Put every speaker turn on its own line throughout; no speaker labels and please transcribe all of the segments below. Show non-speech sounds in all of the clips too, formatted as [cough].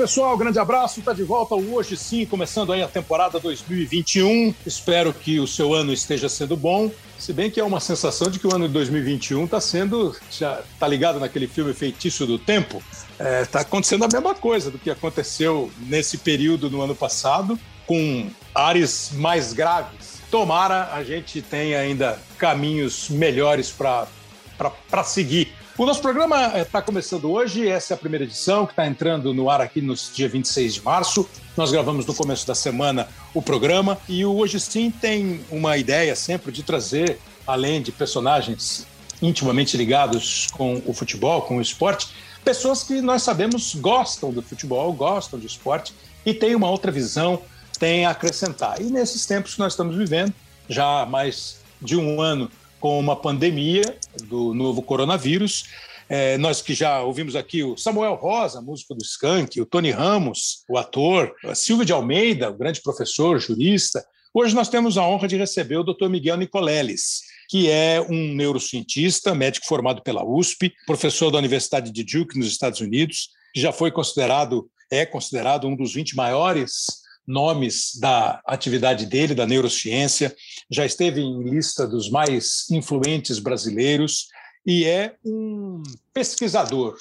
Pessoal. Grande abraço. Está de volta hoje sim, começando aí a temporada 2021. Espero que o seu ano esteja sendo bom. Se bem que é uma sensação de que o ano de 2021 está sendo. Já tá ligado naquele filme Feitiço do Tempo? Está é, tá acontecendo a mesma coisa do que aconteceu nesse período no ano passado, com áreas mais graves. Tomara a gente tenha ainda caminhos melhores para seguir o nosso programa está começando hoje, essa é a primeira edição que está entrando no ar aqui no dia 26 de março. Nós gravamos no começo da semana o programa e o Hoje Sim tem uma ideia sempre de trazer, além de personagens intimamente ligados com o futebol, com o esporte, pessoas que nós sabemos gostam do futebol, gostam de esporte e têm uma outra visão, têm a acrescentar. E nesses tempos que nós estamos vivendo, já há mais de um ano com uma pandemia do novo coronavírus. É, nós que já ouvimos aqui o Samuel Rosa, músico do Skank, o Tony Ramos, o ator, a Silvio de Almeida, o grande professor, jurista. Hoje nós temos a honra de receber o Dr. Miguel Nicoleles, que é um neurocientista, médico formado pela USP, professor da Universidade de Duke, nos Estados Unidos, que já foi considerado, é considerado um dos 20 maiores nomes da atividade dele, da neurociência, já esteve em lista dos mais influentes brasileiros e é um pesquisador,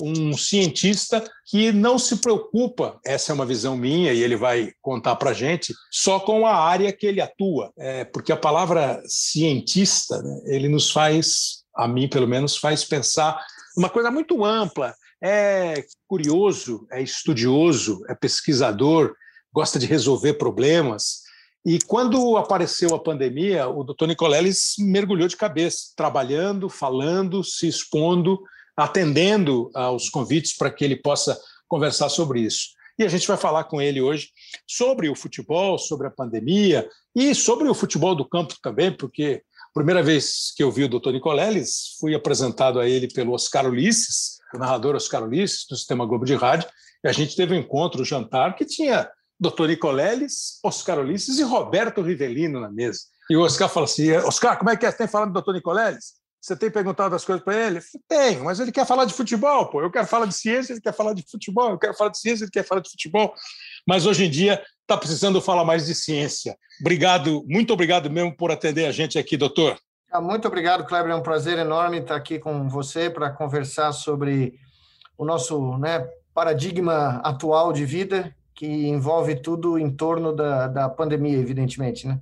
um cientista que não se preocupa, essa é uma visão minha e ele vai contar para a gente, só com a área que ele atua, é, porque a palavra cientista, né, ele nos faz, a mim pelo menos, faz pensar uma coisa muito ampla, é curioso, é estudioso, é pesquisador, gosta de resolver problemas. E quando apareceu a pandemia, o doutor Nicoleles mergulhou de cabeça, trabalhando, falando, se expondo, atendendo aos convites para que ele possa conversar sobre isso. E a gente vai falar com ele hoje sobre o futebol, sobre a pandemia e sobre o futebol do campo também, porque a primeira vez que eu vi o doutor Nicoleles, fui apresentado a ele pelo Oscar Ulisses, o narrador Oscar Ulisses, do Sistema Globo de Rádio, e a gente teve um encontro, um jantar, que tinha Dr. Nicoleles, Oscar Ulisses e Roberto Rivelino na mesa. E o Oscar fala assim: Oscar, como é que é? Você tem falado do Dr. Nicoleles? Você tem perguntado as coisas para ele? Tenho, mas ele quer falar de futebol, pô. Eu quero falar de ciência, ele quer falar de futebol. Eu quero falar de ciência, ele quer falar de futebol. Mas hoje em dia está precisando falar mais de ciência. Obrigado, muito obrigado mesmo por atender a gente aqui, doutor.
Ah, muito obrigado, Kleber. É um prazer enorme estar aqui com você para conversar sobre o nosso né, paradigma atual de vida que envolve tudo em torno da, da pandemia, evidentemente, né?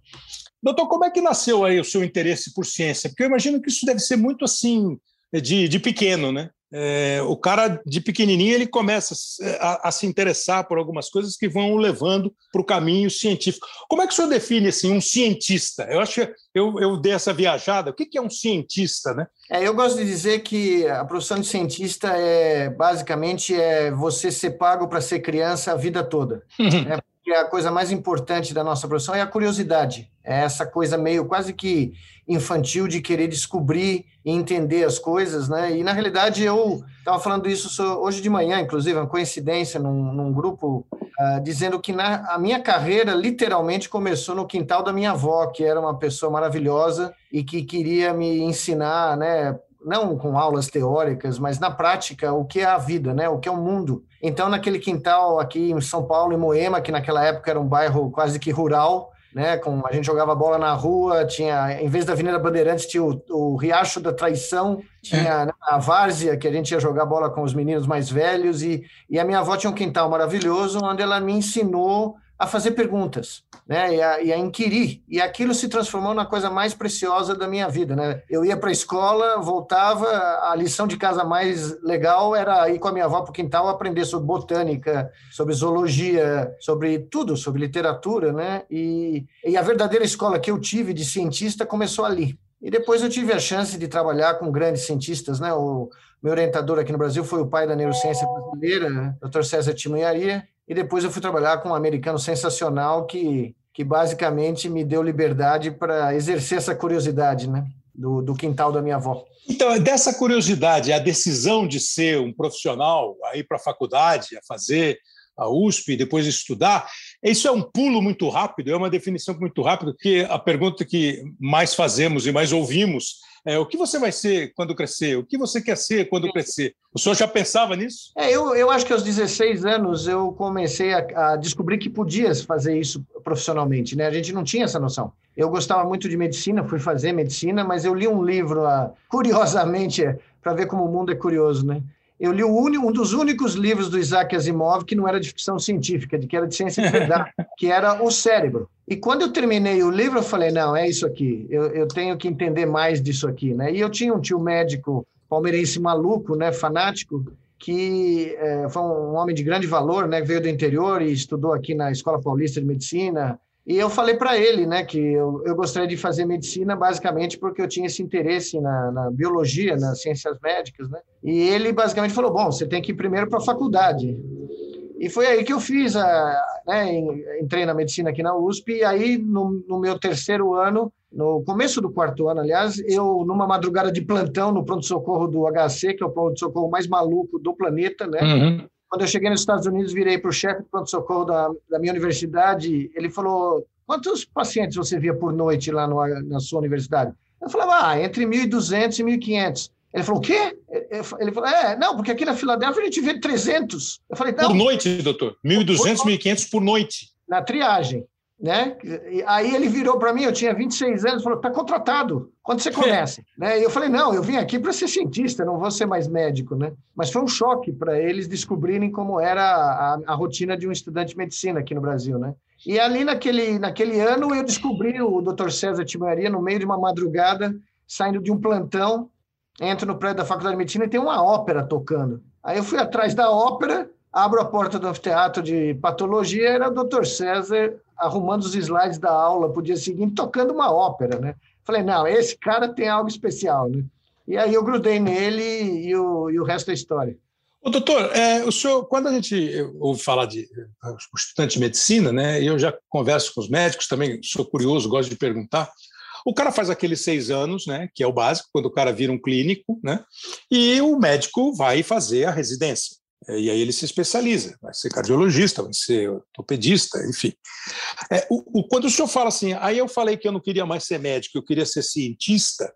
Doutor, como é que nasceu aí o seu interesse por ciência? Porque eu imagino que isso deve ser muito assim, de, de pequeno, né? É, o cara de pequenininho ele começa a, a, se interessar por algumas coisas que vão levando para o caminho científico. Como é que o senhor define assim um cientista? Eu acho que eu, eu dei essa viajada. O que, que é um cientista, né?
É, eu gosto de dizer que a profissão de cientista é basicamente é você ser pago para ser criança a vida toda. [laughs] é, que a coisa mais importante da nossa profissão é a curiosidade. É essa coisa meio quase que infantil de querer descobrir e entender as coisas, né? E na realidade eu estava falando isso hoje de manhã, inclusive, uma coincidência num, num grupo, uh, dizendo que na, a minha carreira literalmente começou no quintal da minha avó, que era uma pessoa maravilhosa e que queria me ensinar, né? Não com aulas teóricas, mas na prática, o que é a vida, né? O que é o mundo. Então, naquele quintal aqui em São Paulo, em Moema, que naquela época era um bairro quase que rural, né? Com a gente jogava bola na rua, tinha, em vez da Avenida Bandeirantes, tinha o, o Riacho da Traição, tinha né, a Várzea, que a gente ia jogar bola com os meninos mais velhos, e, e a minha avó tinha um quintal maravilhoso, onde ela me ensinou a fazer perguntas, né, e a, e a, inquirir, e aquilo se transformou na coisa mais preciosa da minha vida, né? Eu ia para a escola, voltava, a lição de casa mais legal era ir com a minha avó para o quintal aprender sobre botânica, sobre zoologia, sobre tudo, sobre literatura, né? E, e a verdadeira escola que eu tive de cientista começou ali. E depois eu tive a chance de trabalhar com grandes cientistas, né? O meu orientador aqui no Brasil foi o pai da neurociência brasileira, Dr. César Timoiaria, e depois eu fui trabalhar com um americano sensacional que, que basicamente me deu liberdade para exercer essa curiosidade, né? Do, do, quintal da minha avó.
Então, dessa curiosidade, a decisão de ser um profissional, a ir para a faculdade, a fazer a USP, depois estudar. Isso é um pulo muito rápido, é uma definição muito rápida, que a pergunta que mais fazemos e mais ouvimos é, o que você vai ser quando crescer? O que você quer ser quando crescer? O senhor já pensava nisso?
É, eu, eu acho que aos 16 anos eu comecei a, a, descobrir que podia fazer isso profissionalmente. Né? A gente não tinha essa noção. Eu gostava muito de medicina, fui fazer medicina, mas eu li um livro, curiosamente, [laughs] para ver como o mundo é curioso, né? Eu li um dos únicos livros do Isaac Asimov que não era de ficção científica, de que era de ciência de verdade, [laughs] que era O Cérebro. E quando eu terminei o livro, eu falei, não, é isso aqui, eu, eu tenho que entender mais disso aqui. Né? E eu tinha um tio médico palmeirense maluco, né, fanático, que é, foi um homem de grande valor, né, veio do interior e estudou aqui na Escola Paulista de Medicina, e eu falei para ele, né, que eu, eu, gostaria de fazer medicina basicamente porque eu tinha esse interesse na, na, biologia, nas ciências médicas, né? E ele basicamente falou: bom, você tem que ir primeiro para a faculdade. E foi aí que eu fiz a, né, entrei na medicina aqui na USP. E aí no, no meu terceiro ano, no começo do quarto ano, aliás, eu numa madrugada de plantão no pronto socorro do HC, que é o pronto socorro mais maluco do planeta, né? Uhum. Quando eu cheguei nos Estados Unidos, virei para o chefe do pronto-socorro da, da minha universidade. Ele falou: Quantos pacientes você via por noite lá no, na sua universidade? Eu falava: Ah, entre 1.200 e 1.500. Ele falou: O quê? Ele falou: É, não, porque aqui na Filadélfia a gente vê 300.
Eu falei: Por noite, doutor. 1.200, 1.500 por noite.
Na triagem. Né? E aí ele virou para mim, eu tinha 26 anos, falou: "Tá contratado. Quando você [laughs] começa?" né? E eu falei: "Não, eu vim aqui para ser cientista, não vou ser mais médico, né?" Mas foi um choque para eles descobrirem como era a, a, rotina de um estudante de medicina aqui no Brasil, né? E ali naquele naquele ano eu descobri o Dr. César Timaria no meio de uma madrugada, saindo de um plantão, entro no prédio da Faculdade de Medicina e tem uma ópera tocando. Aí eu fui atrás da ópera, abro a porta do anfiteatro de patologia, era o Dr. César arrumando os slides da aula para o dia seguinte, tocando uma ópera, né? Falei, não, esse cara tem algo especial, né? E aí eu grudei nele e o, e o resto é história.
Ô, doutor, é, o senhor, quando a gente ouve falar de estudante de medicina, né, eu já converso com os médicos também, sou curioso, gosto de perguntar, o cara faz aqueles seis anos, né, que é o básico, quando o cara vira um clínico, né, e o médico vai fazer a residência. É, e aí ele se especializa, vai ser cardiologista, vai ser ortopedista, enfim. É, o, o, quando o senhor fala assim, aí eu falei que eu não queria mais ser médico, eu queria ser cientista,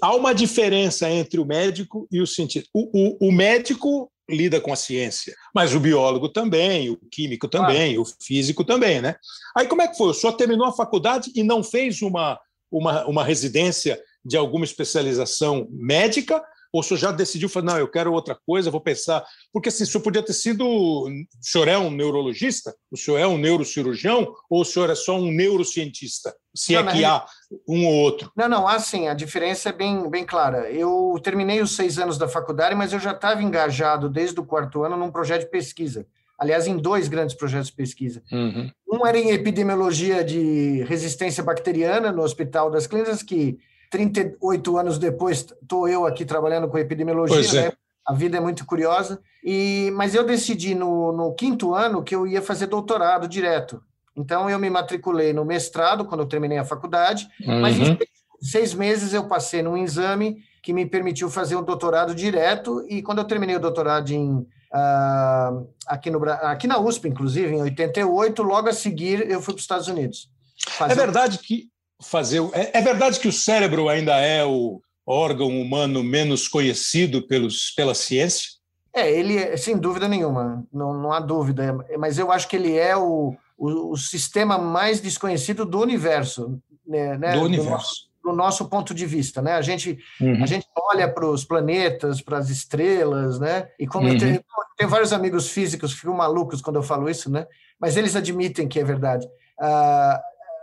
há uma diferença entre o médico e o cientista. O, o, o médico lida com a ciência, mas o biólogo também, o químico também, o físico também, né? Aí como é que foi? O senhor terminou a faculdade e não fez uma, uma, uma residência de alguma especialização médica ou o senhor já decidiu, falar, não, eu quero outra coisa, vou pensar. Porque assim, o senhor podia ter sido. O senhor é um neurologista? O senhor é um neurocirurgião? Ou o senhor é só um neurocientista? Se não, é que há um ou outro.
Não, não, assim, a diferença é bem, bem clara. Eu terminei os seis anos da faculdade, mas eu já estava engajado desde o quarto ano num projeto de pesquisa aliás, em dois grandes projetos de pesquisa. Uhum. Um era em epidemiologia de resistência bacteriana no Hospital das Clínicas, que 38 anos depois, estou eu aqui trabalhando com epidemiologia, é. né? A vida é muito curiosa. E, mas eu decidi no, no quinto ano que eu ia fazer doutorado direto. Então, eu me matriculei no mestrado quando eu terminei a faculdade, uhum. mas em seis meses eu passei num exame que me permitiu fazer um doutorado direto. E quando eu terminei o doutorado em, uh, aqui, no, aqui na USP, inclusive, em 88, logo a seguir eu fui para os Estados Unidos.
É verdade que fazer. É, é verdade que o cérebro ainda é o órgão humano menos conhecido pelos, pela ciência?
É, ele é, sem dúvida nenhuma, não, não há dúvida, mas eu acho que ele é o, o, o sistema mais desconhecido do universo. Né,
né do universo. Do nosso,
do nosso, ponto de vista, né? A gente, uhum. a gente olha para os planetas, para as estrelas, né? E como uhum. eu tenho, tenho, vários amigos físicos que ficam malucos quando eu falo isso, né? Mas eles admitem que é verdade. Uh,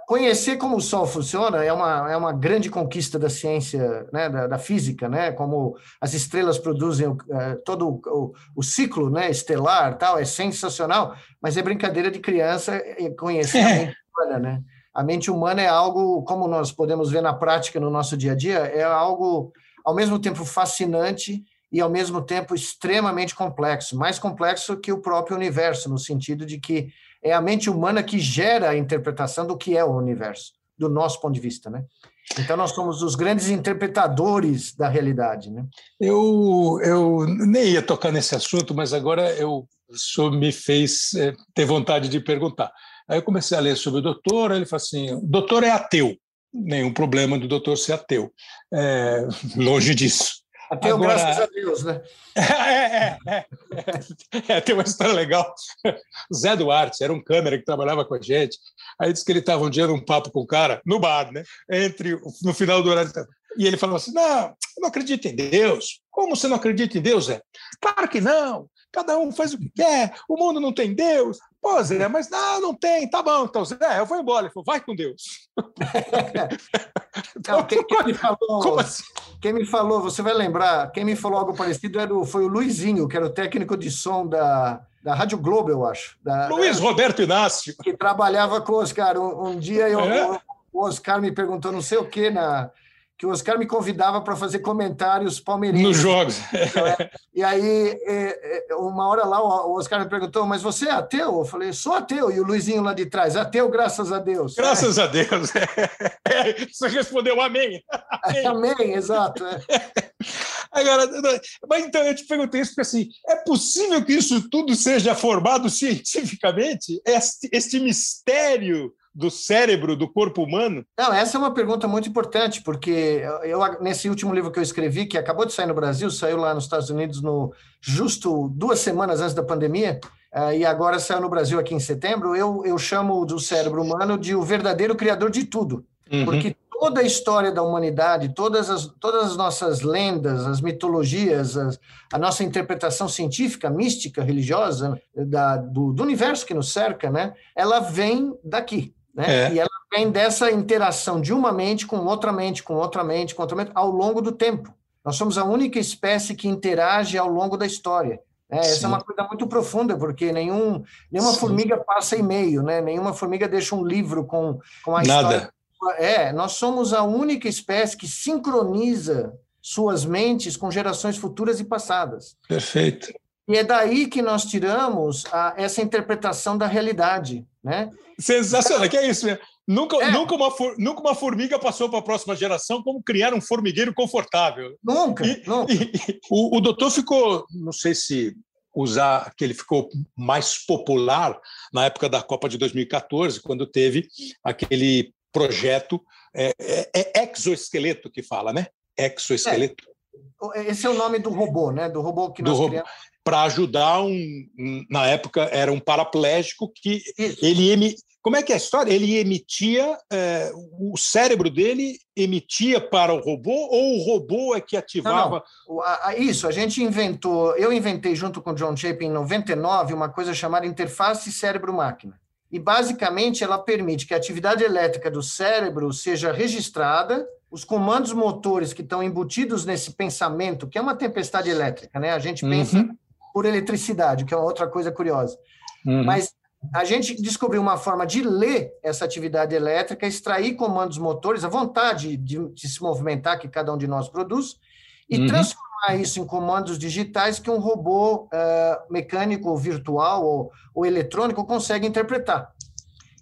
conhecer como o Sol funciona é uma, é uma grande conquista da ciência, né, da, da física, né, como as estrelas produzem o, é, todo o, o, ciclo né, estelar, tal, é sensacional, mas é brincadeira de criança conhecer a mente [laughs] humana, né? A mente humana é algo, como nós podemos ver na prática no nosso dia a dia, é algo ao mesmo tempo fascinante e ao mesmo tempo extremamente complexo, mais complexo que o próprio universo, no sentido de que é a mente humana que gera a interpretação do que é o universo, do nosso ponto de vista, né? Então, nós somos os grandes interpretadores da realidade. Né?
Eu, eu nem ia tocar nesse assunto, mas agora eu, o me fez é, ter vontade de perguntar. Aí eu comecei a ler sobre o doutor, ele falou assim: doutor é ateu. Nenhum problema do doutor ser ateu. É, [laughs] longe disso.
Ateu, Agora, graças a Deus, né?
É, [laughs] é, é, é, tem uma história legal. Zé Duarte era um câmera que trabalhava com a gente. Aí disse que ele estava um dia num papo com o cara, no bar, né? Entre, no final do horário. E ele falou assim: Não, eu não acredito em Deus. Como você não acredita em Deus, Zé? Claro que não. Cada um faz o que quer. O mundo não tem Deus. Pô, Zé, mas não, não tem. Tá bom, então, Zé, eu vou embora. Ele falou: Vai com Deus. [laughs]
Não, quem, quem, me falou, [laughs] assim? quem me falou, você vai lembrar, quem me falou algo parecido era o, foi o Luizinho, que era o técnico de som da, da Rádio Globo, eu acho. Da,
Luiz Roberto Inácio.
Que trabalhava com o Oscar. Um, um dia eu, é? o Oscar me perguntou não sei o que na que o Oscar me convidava para fazer comentários palmeirenses.
Nos jogos.
É. [laughs] E aí, é, é, uma hora lá, o Oscar me perguntou, mas você é ateu? Eu falei, sou ateu. E o Luizinho lá de trás, ateu, graças a Deus.
Graças a Deus. [laughs] É, você respondeu amém.
Amém, [laughs] amém exato. É.
Agora, mas então eu te perguntei isso porque assim, é possível que isso tudo seja formado cientificamente? Este, este mistério do cérebro, do corpo humano?
Não, essa é uma pergunta muito importante, porque eu nesse último livro que eu escrevi, que acabou de sair no Brasil, saiu lá nos Estados Unidos no justo duas semanas antes da pandemia, uh, e agora saiu no Brasil aqui em setembro, eu, eu chamo do cérebro humano de o verdadeiro criador de tudo. Uhum. Porque toda a história da humanidade, todas as, todas as nossas lendas, as mitologias, as, a nossa interpretação científica, mística, religiosa da, do, do universo que nos cerca, né, ela vem daqui. Né? É. E ela vem dessa interação de uma mente com outra mente, com outra mente, com outra mente, ao longo do tempo. Nós somos a única espécie que interage ao longo da história. Né? Essa é uma coisa muito profunda, porque nenhum, nenhuma Sim. formiga passa e-mail, né? nenhuma formiga deixa um livro com, com a Nada. história. É, nós somos a única espécie que sincroniza suas mentes com gerações futuras e passadas.
Perfeito.
E é daí que nós tiramos a, essa interpretação da realidade, né?
Sensacional, que é isso mesmo. Nunca, é. nunca, uma, nunca uma formiga passou para a próxima geração como criar um formigueiro confortável.
Nunca,
e,
nunca.
E, e, o, o doutor ficou, não sei se usar que ele ficou mais popular na época da Copa de 2014, quando teve aquele projeto é, é, é exoesqueleto que fala, né? Exoesqueleto.
É. Esse é o nome do robô, né? Do robô que nós criamos
para ajudar um, na época era um paraplégico que ele emi, como é que é a história? Ele emitia é, o cérebro dele emitia para o robô ou o robô é que ativava?
Não, não. Isso, a gente inventou, eu inventei junto com o John Chapin em 99 uma coisa chamada interface cérebro-máquina. E basicamente ela permite que a atividade elétrica do cérebro seja registrada os comandos motores que estão embutidos nesse pensamento, que é uma tempestade elétrica, né? A gente pensa uhum por eletricidade, que é uma outra coisa curiosa. Uhum. Mas a gente descobriu uma forma de ler essa atividade elétrica, extrair comandos motores, a vontade de, de se movimentar que cada um de nós produz, e uhum. transformar isso em comandos digitais que um robô uh, mecânico, virtual ou, ou eletrônico consegue interpretar.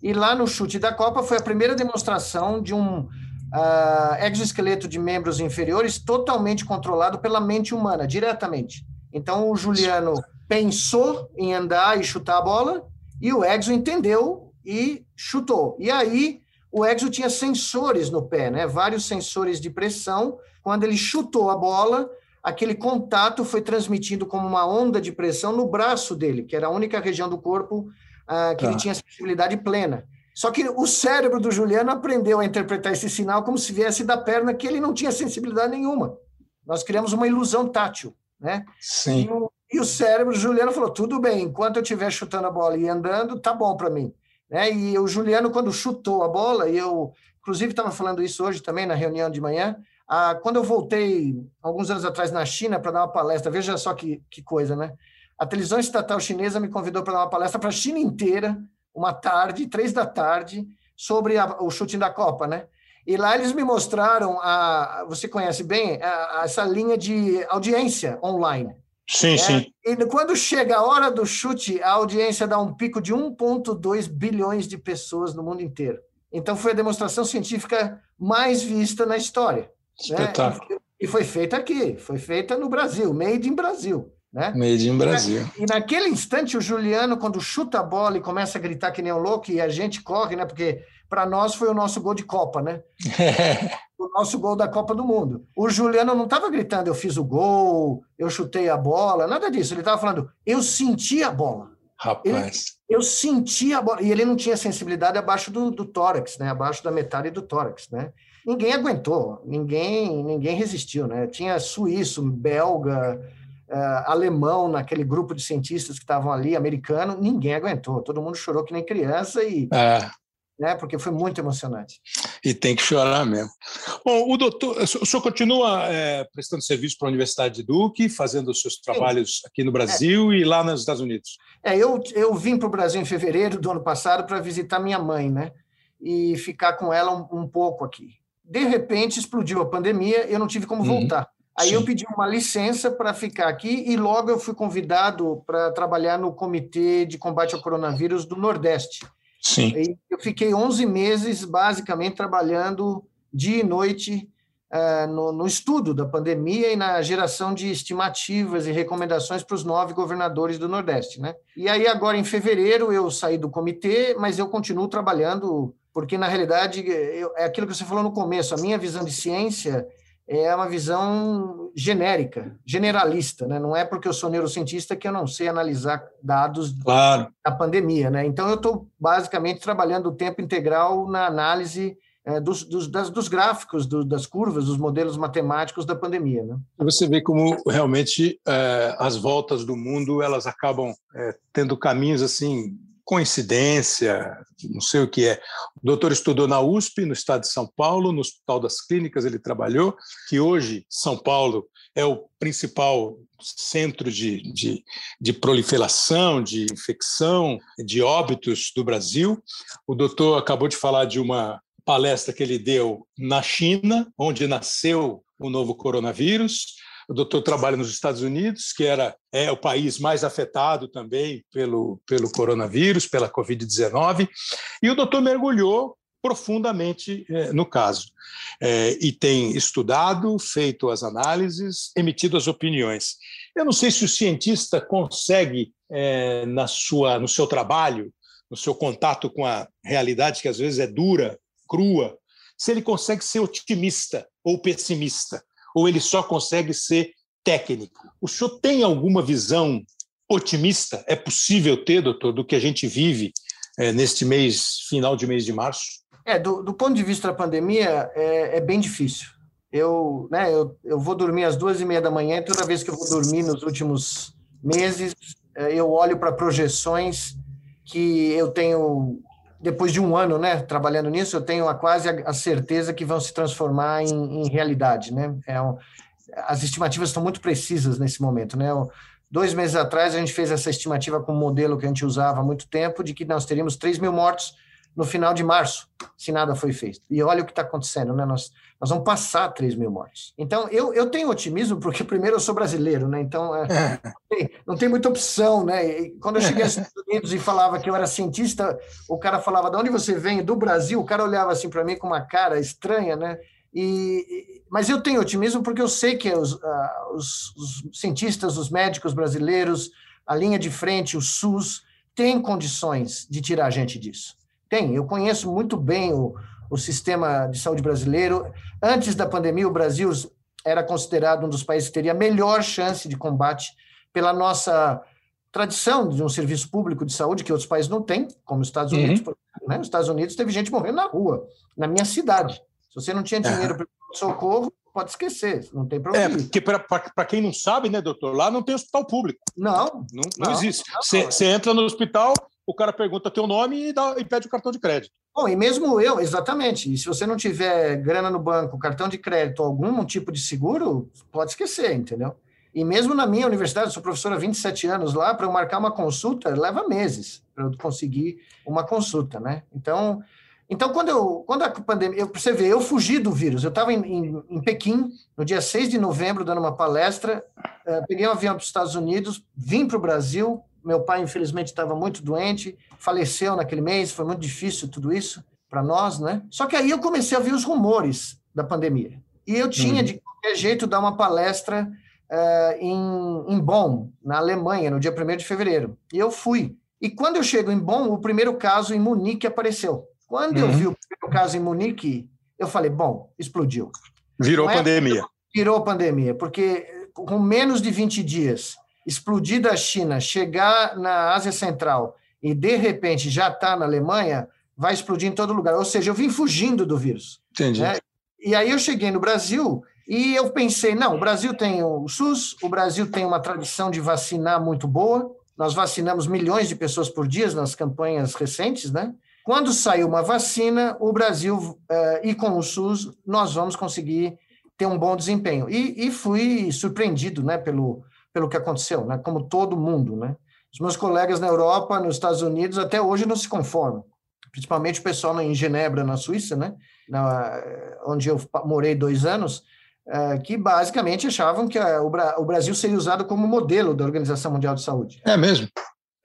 E lá no chute da Copa foi a primeira demonstração de um uh, exoesqueleto de membros inferiores totalmente controlado pela mente humana, diretamente. Então o Juliano pensou em andar e chutar a bola e o Exo entendeu e chutou. E aí o Exo tinha sensores no pé, né? Vários sensores de pressão. Quando ele chutou a bola, aquele contato foi transmitido como uma onda de pressão no braço dele, que era a única região do corpo ah, que ele tá. tinha sensibilidade plena. Só que o cérebro do Juliano aprendeu a interpretar esse sinal como se viesse da perna, que ele não tinha sensibilidade nenhuma. Nós criamos uma ilusão tátil né?
Sim.
E o, e o cérebro, o Juliano falou, tudo bem, enquanto eu estiver chutando a bola e andando, tá bom para mim. Né? E o Juliano, quando chutou a bola, e eu, inclusive, estava falando isso hoje também na reunião de manhã, ah, quando eu voltei, alguns anos atrás, na China para dar uma palestra, veja só que, que coisa, né? A televisão estatal chinesa me convidou para dar uma palestra para a China inteira, uma tarde, três da tarde, sobre a, o chute da Copa, né? E lá eles me mostraram, a, você conhece bem, a, a, essa linha de audiência online.
Sim, é, sim.
E quando chega a hora do chute, a audiência dá um pico de 1,2 bilhões de pessoas no mundo inteiro. Então, foi a demonstração científica mais vista na história. Né? Espetáculo. Né? E foi feita aqui, foi feita no Brasil, made in Brasil. Né?
Made in Brasil.
E, naquele instante, o Juliano, quando chuta a bola e começa a gritar que nem um louco, e a gente corre, né? Porque para nós foi o nosso gol de Copa, né? [laughs] o nosso gol da Copa do Mundo. O Juliano não estava gritando, eu fiz o gol, eu chutei a bola, nada disso. Ele estava falando, eu senti a bola.
Rapaz.
Ele, eu senti a bola. E ele não tinha sensibilidade abaixo do, do tórax, né? Abaixo da metade do tórax, né? Ninguém aguentou, ninguém, ninguém resistiu, né? Tinha suíço, belga, uh, alemão naquele grupo de cientistas que estavam ali, americano, ninguém aguentou. Todo mundo chorou que nem criança e é né? Porque foi muito emocionante.
E tem que chorar mesmo. Bom, o doutor, o senhor continua é, prestando serviço para a Universidade de Duke, fazendo os seus trabalhos aqui no Brasil é. e lá nos Estados Unidos?
É, eu, eu vim para o Brasil em fevereiro do ano passado para visitar minha mãe, né? E ficar com ela um, um, pouco aqui. De repente explodiu a pandemia, eu não tive como uhum. voltar. Aí Sim. eu pedi uma licença para ficar aqui e logo eu fui convidado para trabalhar no Comitê de Combate ao Coronavírus do Nordeste.
Sim.
E eu fiquei 11 meses, basicamente, trabalhando dia e noite uh, no, no, estudo da pandemia e na geração de estimativas e recomendações para os nove governadores do Nordeste. Né? E aí, agora, em fevereiro, eu saí do comitê, mas eu continuo trabalhando, porque, na realidade, eu, é aquilo que você falou no começo, a minha visão de ciência é uma visão genérica, generalista, né? Não é porque eu sou neurocientista que eu não sei analisar dados
claro.
da pandemia, né? Então eu estou basicamente trabalhando o tempo integral na análise é, dos, dos, das, dos gráficos, do, das curvas, dos modelos matemáticos da pandemia, né?
Você vê como realmente é, as voltas do mundo elas acabam é, tendo caminhos assim coincidência, não sei o que é. O doutor estudou na USP, no estado de São Paulo, no Hospital das Clínicas ele trabalhou, que hoje São Paulo é o principal centro de, de, de proliferação, de infecção, de óbitos do Brasil. O doutor acabou de falar de uma palestra que ele deu na China, onde nasceu o novo coronavírus. O doutor trabalha nos Estados Unidos, que era é o país mais afetado também pelo, pelo coronavírus, pela Covid-19, e o doutor mergulhou profundamente é, no caso. É, e tem estudado, feito as análises, emitido as opiniões. Eu não sei se o cientista consegue, é, na sua, no seu trabalho, no seu contato com a realidade, que às vezes é dura, crua, se ele consegue ser otimista ou pessimista ou ele só consegue ser técnico? O senhor tem alguma visão otimista? É possível ter, doutor, do que a gente vive é, neste mês, final de mês de março?
É, do, do ponto de vista da pandemia, é, é bem difícil. Eu, né, eu, eu vou dormir às duas e meia da manhã, e toda vez que eu vou dormir nos últimos meses, é, eu olho para projeções que eu tenho depois de um ano, né, trabalhando nisso, eu tenho a, quase a, certeza que vão se transformar em, em realidade, né? É um, as estimativas estão muito precisas nesse momento, né? Dois meses atrás, a gente fez essa estimativa com um modelo que a gente usava há muito tempo, de que nós teríamos 3 mil mortos no final de março, se nada foi feito. E olha o que está acontecendo, né? Nós, nós vamos passar 3 mil mortes. Então, eu, eu tenho otimismo, porque primeiro eu sou brasileiro, né? Então, é, não, tem, não, tem, muita opção, né? E quando eu cheguei aos [laughs] Estados Unidos e falava que eu era cientista, o cara falava, de onde você vem? Do Brasil? O cara olhava assim para mim com uma cara estranha, né? E, mas eu tenho otimismo porque eu sei que os, uh, os, os cientistas, os médicos brasileiros, a linha de frente, o SUS, têm condições de tirar a gente disso. Tem, eu conheço muito bem o, o sistema de saúde brasileiro. Antes da pandemia, o Brasil era considerado um dos países que teria a melhor chance de combate pela nossa tradição de um serviço público de saúde que outros países não têm, como os Estados Unidos. Uhum. Né? Os Estados Unidos teve gente morrendo na rua, na minha cidade. Se você não tinha dinheiro para socorro, pode esquecer, não tem problema.
É, porque para quem não sabe, né, doutor, lá não tem hospital público.
Não.
Não, não, não existe. Você entra no hospital, o cara pergunta teu nome e, dá, e pede o cartão de crédito.
Bom, e mesmo eu, exatamente. E se você não tiver grana no banco, cartão de crédito, algum tipo de seguro, pode esquecer, entendeu? E mesmo na minha universidade, sou professor há 27 anos lá, para eu marcar uma consulta, leva meses para eu conseguir uma consulta, né? Então, então quando, eu, quando a pandemia. Eu, você vê, eu fugi do vírus. Eu estava em, em, em, Pequim, no dia 6 de novembro, dando uma palestra, uh, peguei um avião para os Estados Unidos, vim para o Brasil, meu pai, infelizmente, estava muito doente, faleceu naquele mês, foi muito difícil tudo isso. para nós, né? Só que aí eu comecei a ver os rumores da pandemia. E eu tinha, uhum. de qualquer jeito, dar uma palestra uh, em, em Bonn, na Alemanha, no dia 1 de fevereiro. E eu fui. E quando eu chego em Bonn, o primeiro caso em Munique apareceu. Quando uhum. eu vi o primeiro caso em Munique, eu falei, bom, explodiu.
Virou é pandemia.
Virou pandemia, porque com menos de 20 dias, explodir da China, chegar na Ásia Central e, de repente, já está na Alemanha, vai explodir em todo lugar. Ou seja, eu vim fugindo do vírus.
Entendi. Né?
E aí eu cheguei no Brasil e eu pensei, não, o Brasil tem o SUS, o Brasil tem uma tradição de vacinar muito boa, nós vacinamos milhões de pessoas por dia nas campanhas recentes, né? Quando sair uma vacina, o Brasil uh, e com o SUS, nós vamos conseguir ter um bom desempenho. E, e fui surpreendido né, pelo, pelo que aconteceu, né? como todo mundo. Né? Os meus colegas na Europa, nos Estados Unidos, até hoje não se conformam principalmente o pessoal em Genebra, na Suíça, né, na, onde eu morei dois anos, é, que basicamente achavam que a, o, Brasil seria usado como modelo da Organização Mundial de Saúde.
É mesmo?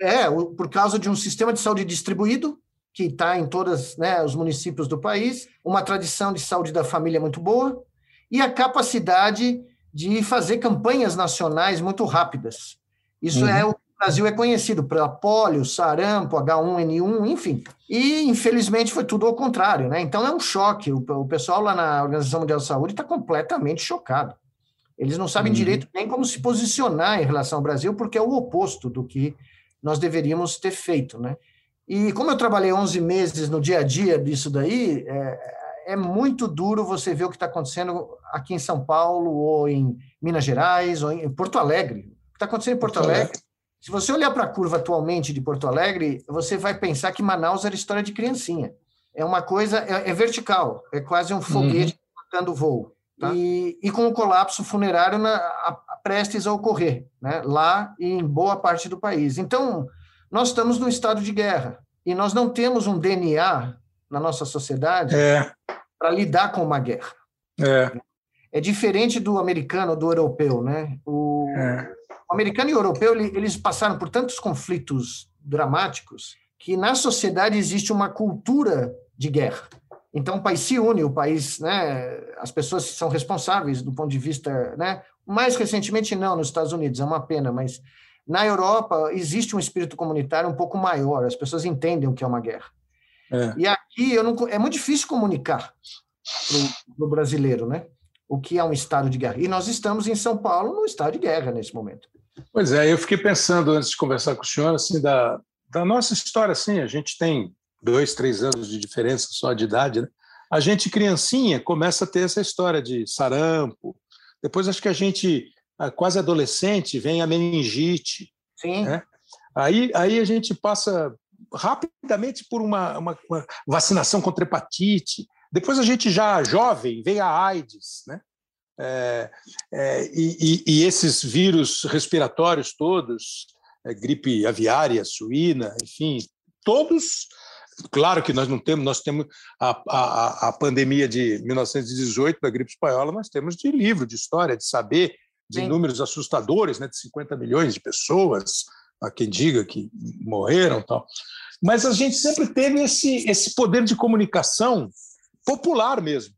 É, por causa de um sistema de saúde distribuído, que está em todos né, os municípios do país, uma tradição de saúde da família muito boa, e a capacidade de fazer campanhas nacionais muito rápidas. Isso uhum. é o o Brasil é conhecido pela polio, sarampo, H1N1, enfim. E, infelizmente, foi tudo ao contrário, né? Então, é um choque. O, o pessoal lá na Organização Mundial de Saúde está completamente chocado. Eles não sabem uhum. direito nem como se posicionar em relação ao Brasil, porque é o oposto do que nós deveríamos ter feito, né? E como eu trabalhei 11 meses no dia a dia disso daí, é, é muito duro você ver o que está acontecendo aqui em São Paulo, ou em Minas Gerais, ou em Porto Alegre. O que está acontecendo em Porto, Porto Alegre se você olhar para a curva atualmente de Porto Alegre, você vai pensar que Manaus era história de criancinha. É uma coisa, é, é vertical, é quase um foguete uhum. voo. Tá? E, e, com o colapso funerário na, a, a, prestes a ocorrer, né? lá e em boa parte do país. Então, nós estamos num estado de guerra e nós não temos um DNA na nossa sociedade é. para lidar com uma guerra.
É.
é diferente do americano, do europeu, né? O, é o americano e o europeu eles passaram por tantos conflitos dramáticos que na sociedade existe uma cultura de guerra. Então o país se une, o país, né, as pessoas são responsáveis do ponto de vista, né, mais recentemente não nos Estados Unidos, é uma pena, mas na Europa existe um espírito comunitário um pouco maior, as pessoas entendem o que é uma guerra. É. E aqui eu não, é muito difícil comunicar para o brasileiro, né? O que é um estado de guerra. E nós estamos em São Paulo num estado de guerra nesse momento.
Pois é, eu fiquei pensando antes de conversar com o senhor assim da, da nossa história assim, a gente tem dois, três anos de diferença só de idade, né? A gente criancinha começa a ter essa história de sarampo. Depois acho que a gente quase adolescente vem a meningite.
Sim.
Né? Aí aí a gente passa rapidamente por uma, uma, uma vacinação contra hepatite. Depois a gente já jovem vem a AIDS, né? É, é, e, e, esses vírus respiratórios todos, é, gripe aviária, suína, enfim, todos. Claro que nós não temos, nós temos a, a, a pandemia de 1918 da gripe espanhola, nós temos de livro, de história, de saber, de Sim. números assustadores, né, de 50 milhões de pessoas, há quem diga que morreram tal. Mas a gente sempre teve esse, esse poder de comunicação popular mesmo.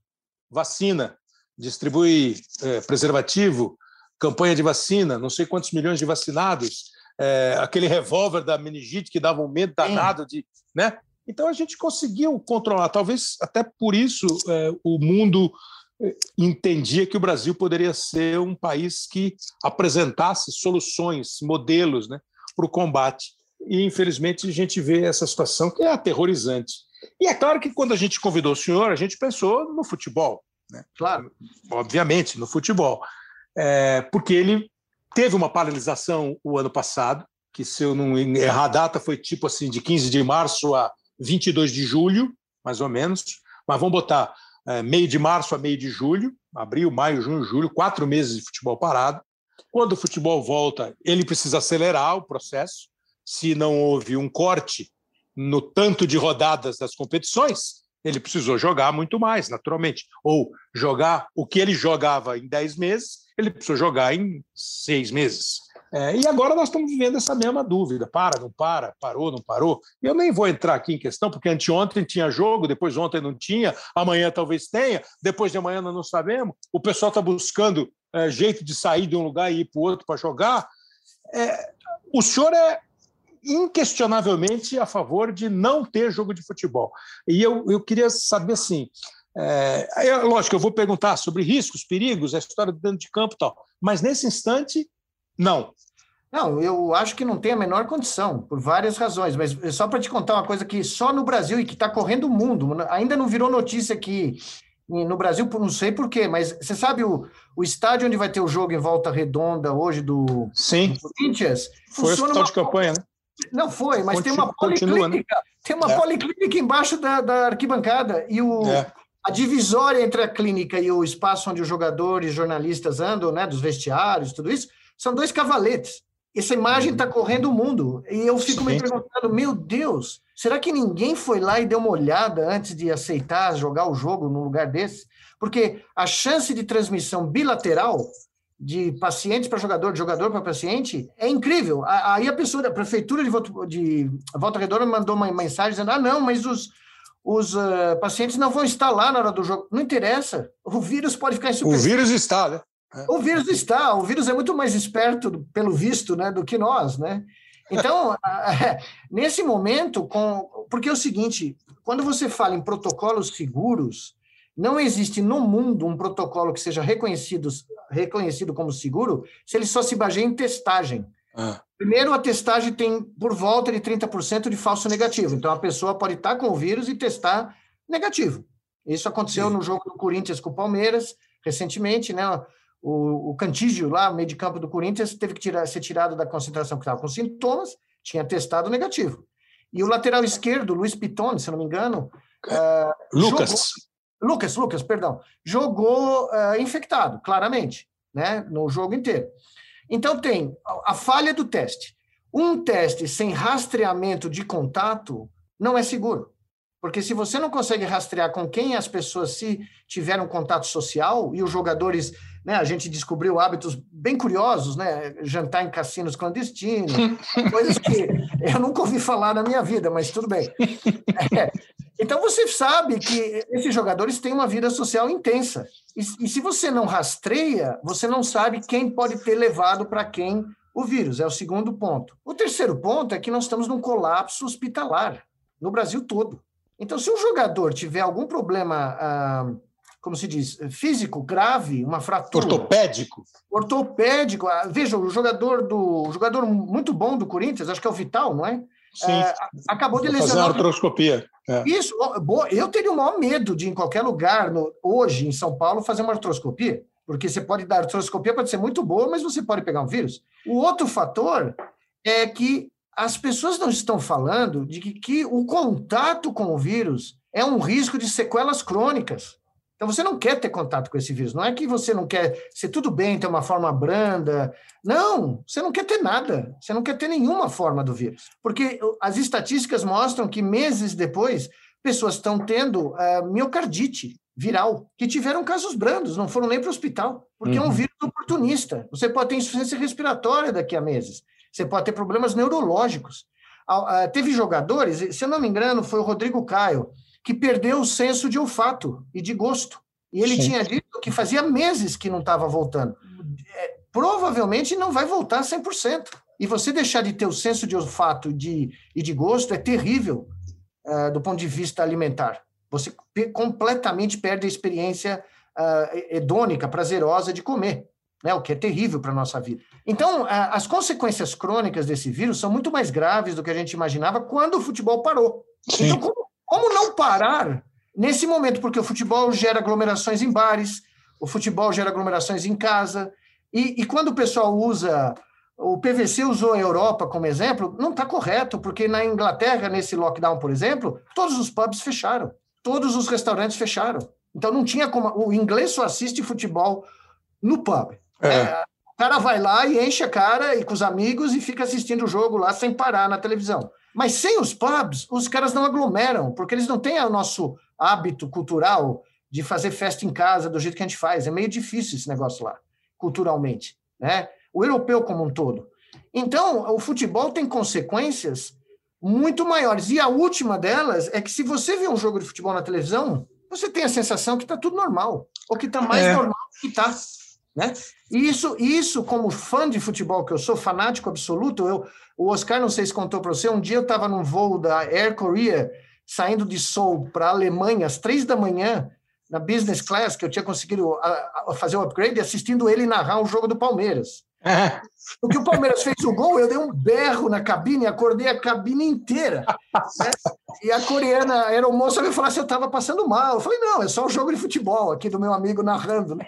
Vacina, distribui é, preservativo, campanha de vacina, não sei quantos milhões de vacinados, é, aquele revólver da meningite que dava um medo danado de, né? Então a gente conseguiu controlar. Talvez até por isso é, o mundo é, entendia que o Brasil poderia ser um país que apresentasse soluções, modelos, né, para o combate. E infelizmente a gente vê essa situação que é aterrorizante. E é claro que quando a gente convidou o senhor, a gente pensou no futebol. Né?
Claro.
Obviamente, no futebol. É, porque ele teve uma paralisação o ano passado, que se eu não errar a data foi tipo assim de 15 de março a 22 de julho, mais ou menos. Mas vamos botar é, meio de março a meio de julho, abril, maio, junho, julho, quatro meses de futebol parado. Quando o futebol volta, ele precisa acelerar o processo. Se não houve um corte no tanto de rodadas das competições, ele precisou jogar muito mais, naturalmente. Ou jogar o que ele jogava em 10 meses, ele precisou jogar em seis meses. É, e agora nós estamos vivendo essa mesma dúvida: para, não para, parou, não parou. E eu nem vou entrar aqui em questão, porque anteontem tinha jogo, depois ontem não tinha, amanhã talvez tenha, depois de amanhã nós não sabemos. O pessoal está buscando é, jeito de sair de um lugar e ir para o outro para jogar. É, o senhor é inquestionavelmente a favor de não ter jogo de futebol. E eu, eu queria saber assim. É, lógico, eu vou perguntar sobre riscos, perigos, a história dentro de campo e tal, mas nesse instante não.
Não, eu acho que não tem a menor condição, por várias razões, mas só para te contar uma coisa que só no Brasil e que está correndo o mundo, ainda não virou notícia aqui no Brasil, não sei porquê, mas você sabe o, o estádio onde vai ter o jogo em volta redonda hoje do,
Sim.
do Corinthians?
Foi o hospital de campanha, né?
Não foi, mas Continua, tem uma policlínica, né? tem uma é. policlínica embaixo da, da arquibancada e o, é. a divisória entre a clínica e o espaço onde os jogadores, jornalistas andam, né, dos vestiários, tudo isso, são dois cavaletes. Essa imagem está correndo o mundo. E eu fico Sim. me perguntando, meu Deus, será que ninguém foi lá e deu uma olhada antes de aceitar jogar o jogo num lugar desse? Porque a chance de transmissão bilateral de pacientes para jogador, de jogador para paciente, é incrível. Aí a pessoa da prefeitura de Volta, de Volta Redonda mandou uma mensagem dizendo: ah, não, mas os, os uh, pacientes não vão estar lá na hora do jogo. Não interessa. O vírus pode ficar em
superfície. O vírus está, né?
É. O vírus está, o vírus é muito mais esperto, pelo visto, né, do que nós, né? Então, [laughs] nesse momento, com, porque é o seguinte, quando você fala em protocolos seguros, não existe no mundo um protocolo que seja reconhecido, reconhecido como seguro se ele só se baseia em testagem. Ah. Primeiro, a testagem tem por volta de 30% de falso negativo. Então, a pessoa pode estar com o vírus e testar negativo. Isso aconteceu Sim. no jogo do Corinthians com o Palmeiras, recentemente, né? O, o Cantígio, lá, meio de campo do Corinthians, teve que tirar, ser tirado da concentração que estava com sintomas, tinha testado negativo. E o lateral esquerdo, Luiz Pitone, se não me engano.
Uh, Lucas. Jogou,
Lucas, Lucas, perdão. Jogou uh, infectado, claramente, né, no jogo inteiro. Então, tem a, a falha do teste. Um teste sem rastreamento de contato não é seguro. Porque se você não consegue rastrear com quem as pessoas se tiveram contato social e os jogadores, né, a gente descobriu hábitos bem curiosos, né, jantar em cassinos clandestinos, [laughs] coisas que eu nunca ouvi falar na minha vida, mas tudo bem. É. Então você sabe que esses jogadores têm uma vida social intensa. E, e se você não rastreia, você não sabe quem pode ter levado para quem o vírus. É o segundo ponto. O terceiro ponto é que nós estamos num colapso hospitalar no Brasil todo. Então, se um jogador tiver algum problema, ah, como se diz, físico grave, uma fratura.
Ortopédico.
Ortopédico. Ah, veja, o jogador do o jogador muito bom do Corinthians, acho que é o Vital, não é?
Sim. É,
acabou de lesionar.
Fazer uma artroscopia.
É. Isso, eu teria o maior medo de, em qualquer lugar, no, hoje em São Paulo, fazer uma artroscopia, porque você pode dar artroscopia, pode ser muito boa, mas você pode pegar um vírus. O outro fator é que as pessoas não estão falando de que, que, o contato com o vírus é um risco de sequelas crônicas. Então, você não quer ter contato com esse vírus. Não é que você não quer ser tudo bem, ter uma forma branda. Não, você não quer ter nada. Você não quer ter nenhuma forma do vírus. Porque as estatísticas mostram que meses depois, pessoas estão tendo uh, miocardite viral, que tiveram casos brandos, não foram nem para o hospital, porque uhum. é um uhum. vírus oportunista. Você pode ter insuficiência respiratória daqui a meses. Você pode ter problemas neurológicos. Teve jogadores, se eu não me engano, foi o Rodrigo Caio, que perdeu o senso de olfato e de gosto. E ele Sim. tinha dito que fazia meses que não estava voltando. É, provavelmente não vai voltar 100%. E você deixar de ter o senso de olfato de, e de gosto é terrível uh, do ponto de vista alimentar. Você completamente perde a experiência uh, hedônica, prazerosa de comer né, o que é terrível para a nossa vida. Então, as consequências crônicas desse vírus são muito mais graves do que a gente imaginava quando o futebol parou. Sim. Então, como, como não parar nesse momento? Porque o futebol gera aglomerações em bares, o futebol gera aglomerações em casa, e, e quando o pessoal usa o PVC usou a Europa como exemplo, não está correto, porque na Inglaterra, nesse lockdown, por exemplo, todos os pubs fecharam, todos os restaurantes fecharam. Então não tinha como. O inglês só assiste futebol no pub. É. É, o cara vai lá e enche a cara e com os amigos e fica assistindo o jogo lá sem parar na televisão. Mas sem os pubs, os caras não aglomeram, porque eles não têm o nosso hábito cultural de fazer festa em casa do jeito que a gente faz. É meio difícil esse negócio lá, culturalmente, né? O europeu como um todo. Então, o futebol tem consequências muito maiores. E a última delas é que se você vê um jogo de futebol na televisão, você tem a sensação que está tudo normal, ou que está mais é. normal do que está. Né? E isso, isso, como fã de futebol que eu sou, fanático absoluto, eu, o Oscar, não sei se contou para você, um dia eu estava num voo da Air Korea, saindo de Seoul para a Alemanha, às três da manhã, na business class, que eu tinha conseguido a, a fazer o upgrade, assistindo ele narrar um jogo do Palmeiras. É. O o Palmeiras fez o gol, eu dei um berro na cabine, acordei a cabine inteira. Né? E a coreana, a aeromoça, me falou assim: eu estava passando mal. Eu falei: não, é só um jogo de futebol aqui do meu amigo narrando, né?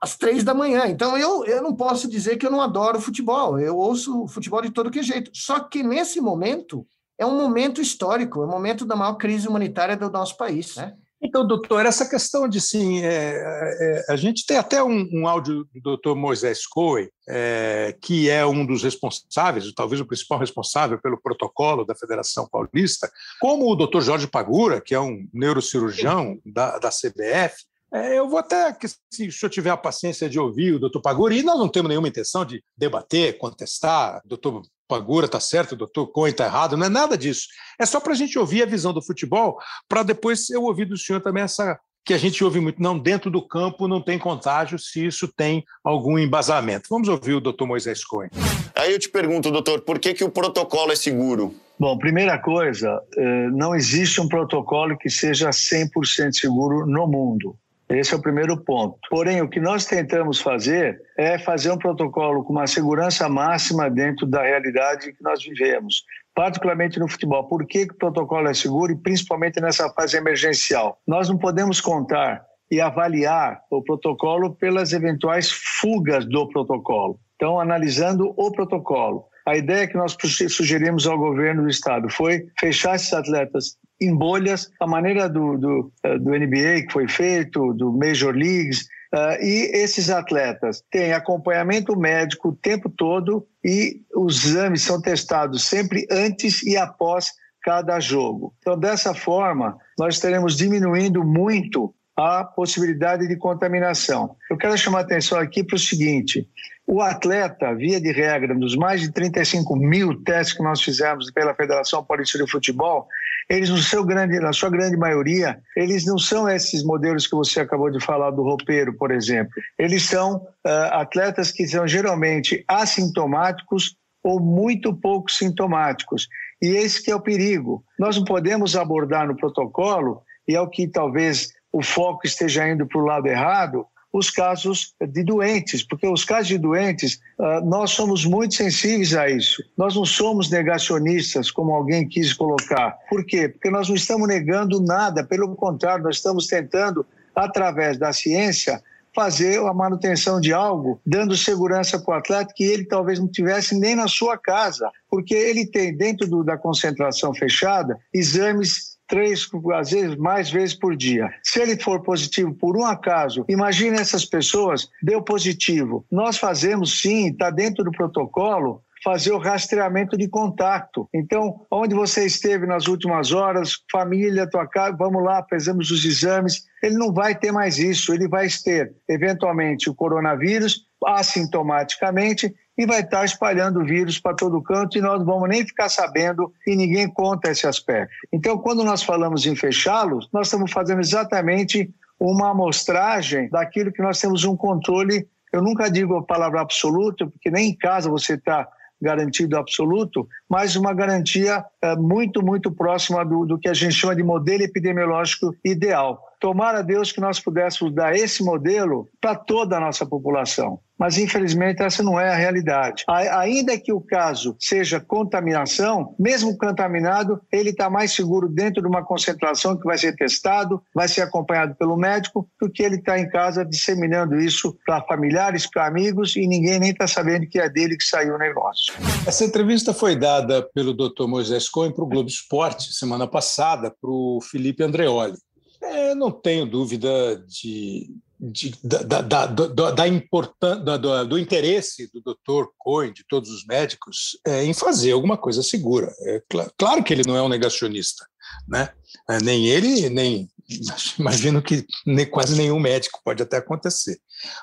às três da manhã. Então eu, eu não posso dizer que eu não adoro futebol, eu ouço futebol de todo que jeito. Só que nesse momento é um momento histórico, é o um momento da maior crise humanitária do nosso país. Né?
Então, doutor, essa questão de sim, é, é, a gente tem até um, um áudio do doutor Moisés Coe, é, que é um dos responsáveis, talvez o principal responsável pelo protocolo da Federação Paulista, como o doutor Jorge Pagura, que é um neurocirurgião da, da CBF, é, eu vou até, se o senhor tiver a paciência de ouvir o doutor Pagura, e nós não temos nenhuma intenção de debater, contestar, doutor Pagura está certo, o doutor Cohen está errado, não é nada disso. É só para a gente ouvir a visão do futebol, para depois eu ouvir do senhor também essa que a gente ouve muito, não, dentro do campo não tem contágio, se isso tem algum embasamento. Vamos ouvir o doutor Moisés Cohen.
Aí eu te pergunto, doutor, por que, que o protocolo é seguro?
Bom, primeira coisa, eh, não existe um protocolo que seja 100% seguro no mundo. Esse é o primeiro ponto. Porém, o que nós tentamos fazer é fazer um protocolo com uma segurança máxima dentro da realidade que nós vivemos, particularmente no futebol. Por que, que o protocolo é seguro e principalmente nessa fase emergencial? Nós não podemos contar e avaliar o protocolo pelas eventuais fugas do protocolo. Então, analisando o protocolo. A ideia que nós sugerimos ao governo do estado foi fechar esses atletas em bolhas, a maneira do, do, eh, do NBA que foi feito, do Major Leagues, Uh, e esses atletas têm acompanhamento médico o tempo todo e os exames são testados sempre antes e após cada jogo. Então, dessa forma, nós estaremos diminuindo muito a possibilidade de contaminação. Eu quero chamar a atenção aqui para o seguinte: o atleta, via de regra, nos mais de 35 mil testes que nós fizemos pela Federação Paulista de Futebol, eles, no seu grande, na sua grande maioria, eles não são esses modelos que você acabou de falar do roupeiro, por exemplo. Eles são uh, atletas que são geralmente assintomáticos ou muito pouco sintomáticos. E esse que é o perigo. Nós não podemos abordar no protocolo, e é o que talvez o foco esteja indo para o lado errado, os casos de doentes, porque os casos de doentes, ah, nós somos muito sensíveis a isso. Nós não somos negacionistas, como alguém quis colocar. Por quê? Porque nós não estamos negando nada, pelo contrário, nós estamos tentando, através da ciência, fazer a manutenção de algo, dando segurança para o atleta que ele talvez não tivesse nem na sua casa, porque ele tem dentro do, da concentração fechada exames três, às vezes mais vezes por dia. Se ele for positivo por um acaso, imagine essas pessoas, deu positivo. Nós fazemos sim, está dentro do protocolo, fazer o rastreamento de contato. Então, onde você esteve nas últimas horas, família, tua casa, vamos lá, fazemos os exames. Ele não vai ter mais isso, ele vai ter, eventualmente, o coronavírus assintomaticamente e vai estar espalhando vírus para todo canto e nós não vamos nem ficar sabendo e ninguém conta esse aspecto. Então, quando nós falamos em fechá-los, nós estamos fazendo exatamente uma amostragem daquilo que nós temos um controle. Eu nunca digo a palavra absoluta, porque nem em casa você está garantido absoluto, mas uma garantia é, muito, muito próxima do, do que a gente chama de modelo epidemiológico ideal. Tomara a Deus que nós pudéssemos dar esse modelo para toda a nossa população. Mas, infelizmente, essa não é a realidade. Ainda que o caso seja contaminação, mesmo contaminado, ele está mais seguro dentro de uma concentração que vai ser testado, vai ser acompanhado pelo médico, do que ele está em casa disseminando isso para familiares, para amigos, e ninguém nem está sabendo que é dele que saiu o negócio.
Essa entrevista foi dada pelo Dr. Moisés Cohen para o Globo Esporte semana passada, para o Felipe Andreoli. É, não tenho dúvida de, de, da, da, da, da do, do, interesse do doutor Cohen, de todos os médicos, é, em fazer alguma coisa segura. É, claro, claro que ele não é um negacionista, né? É, nem ele, nem [laughs] imagino que nem, quase nenhum médico pode até acontecer.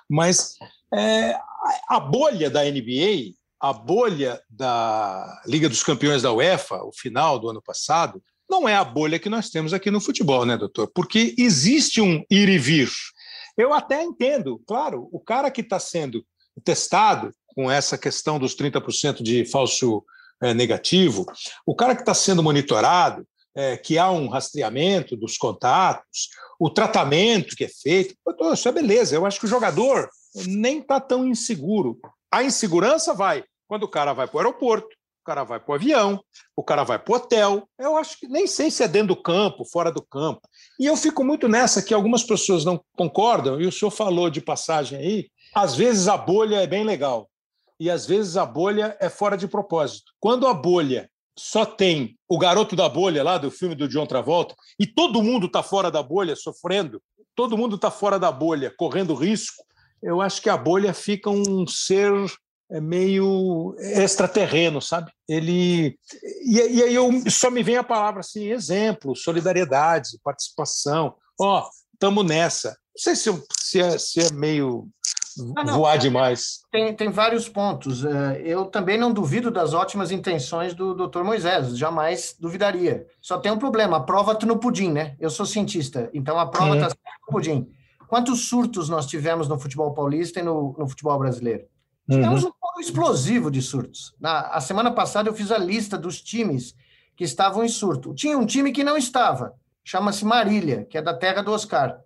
Mas é, a bolha da NBA a bolha da Liga dos Campeões da UEFA, o final do ano passado, não é a bolha que nós temos aqui no futebol, né, doutor? Porque existe um ir e vir. Eu até entendo, claro, o cara que está sendo testado com essa questão dos 30% de falso é, negativo, o cara que está sendo monitorado, é, que há um rastreamento dos contatos, o tratamento que é feito, isso é beleza. Eu acho que o jogador nem está tão inseguro. A insegurança vai quando o cara vai para o aeroporto, cara vai para o avião, o cara vai para o hotel. Eu acho que nem sei se é dentro do campo, fora do campo. E eu fico muito nessa que algumas pessoas não concordam, e o senhor falou de passagem aí. Às vezes a bolha é bem legal, e às vezes a bolha é fora de propósito. Quando a bolha só tem o garoto da bolha lá do filme do John Travolta e todo mundo está fora da bolha sofrendo, todo mundo está fora da bolha correndo risco, eu acho que a bolha fica um ser é, meio extraterreno, sabe? Ele e, e aí eu só me vem a palavra assim, exemplo, solidariedade, participação. Ó, oh, estamos nessa. Não sei se, se, é, se é meio não, não, voar demais.
Tem, tem vários pontos. É, eu também não duvido das ótimas intenções do Dr. Moisés, jamais duvidaria. Só tem um problema, a prova está no pudim, né? Eu sou cientista, então a prova está no pudim. Quantos surtos nós tivemos no futebol paulista e no, no futebol brasileiro? Tivemos uhum. um explosivo de surtos. Na, a semana passada eu fiz a lista dos times que estavam em surto. Tinha um time que não estava, chama-se Marília, que é da terra do Oscar.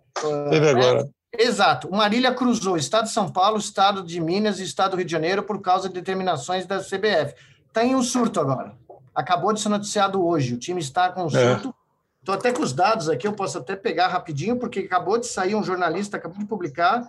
Teve uh, agora.
Exato. O Marília cruzou Estado de São Paulo, Estado de Minas e Estado do Rio de Janeiro por causa de determinações da CBF. Está em um surto agora. Acabou de ser noticiado hoje. O time está com um é. surto. Estou até com os dados aqui, eu posso até pegar rapidinho, porque acabou de sair um jornalista, acabou de publicar. Uh,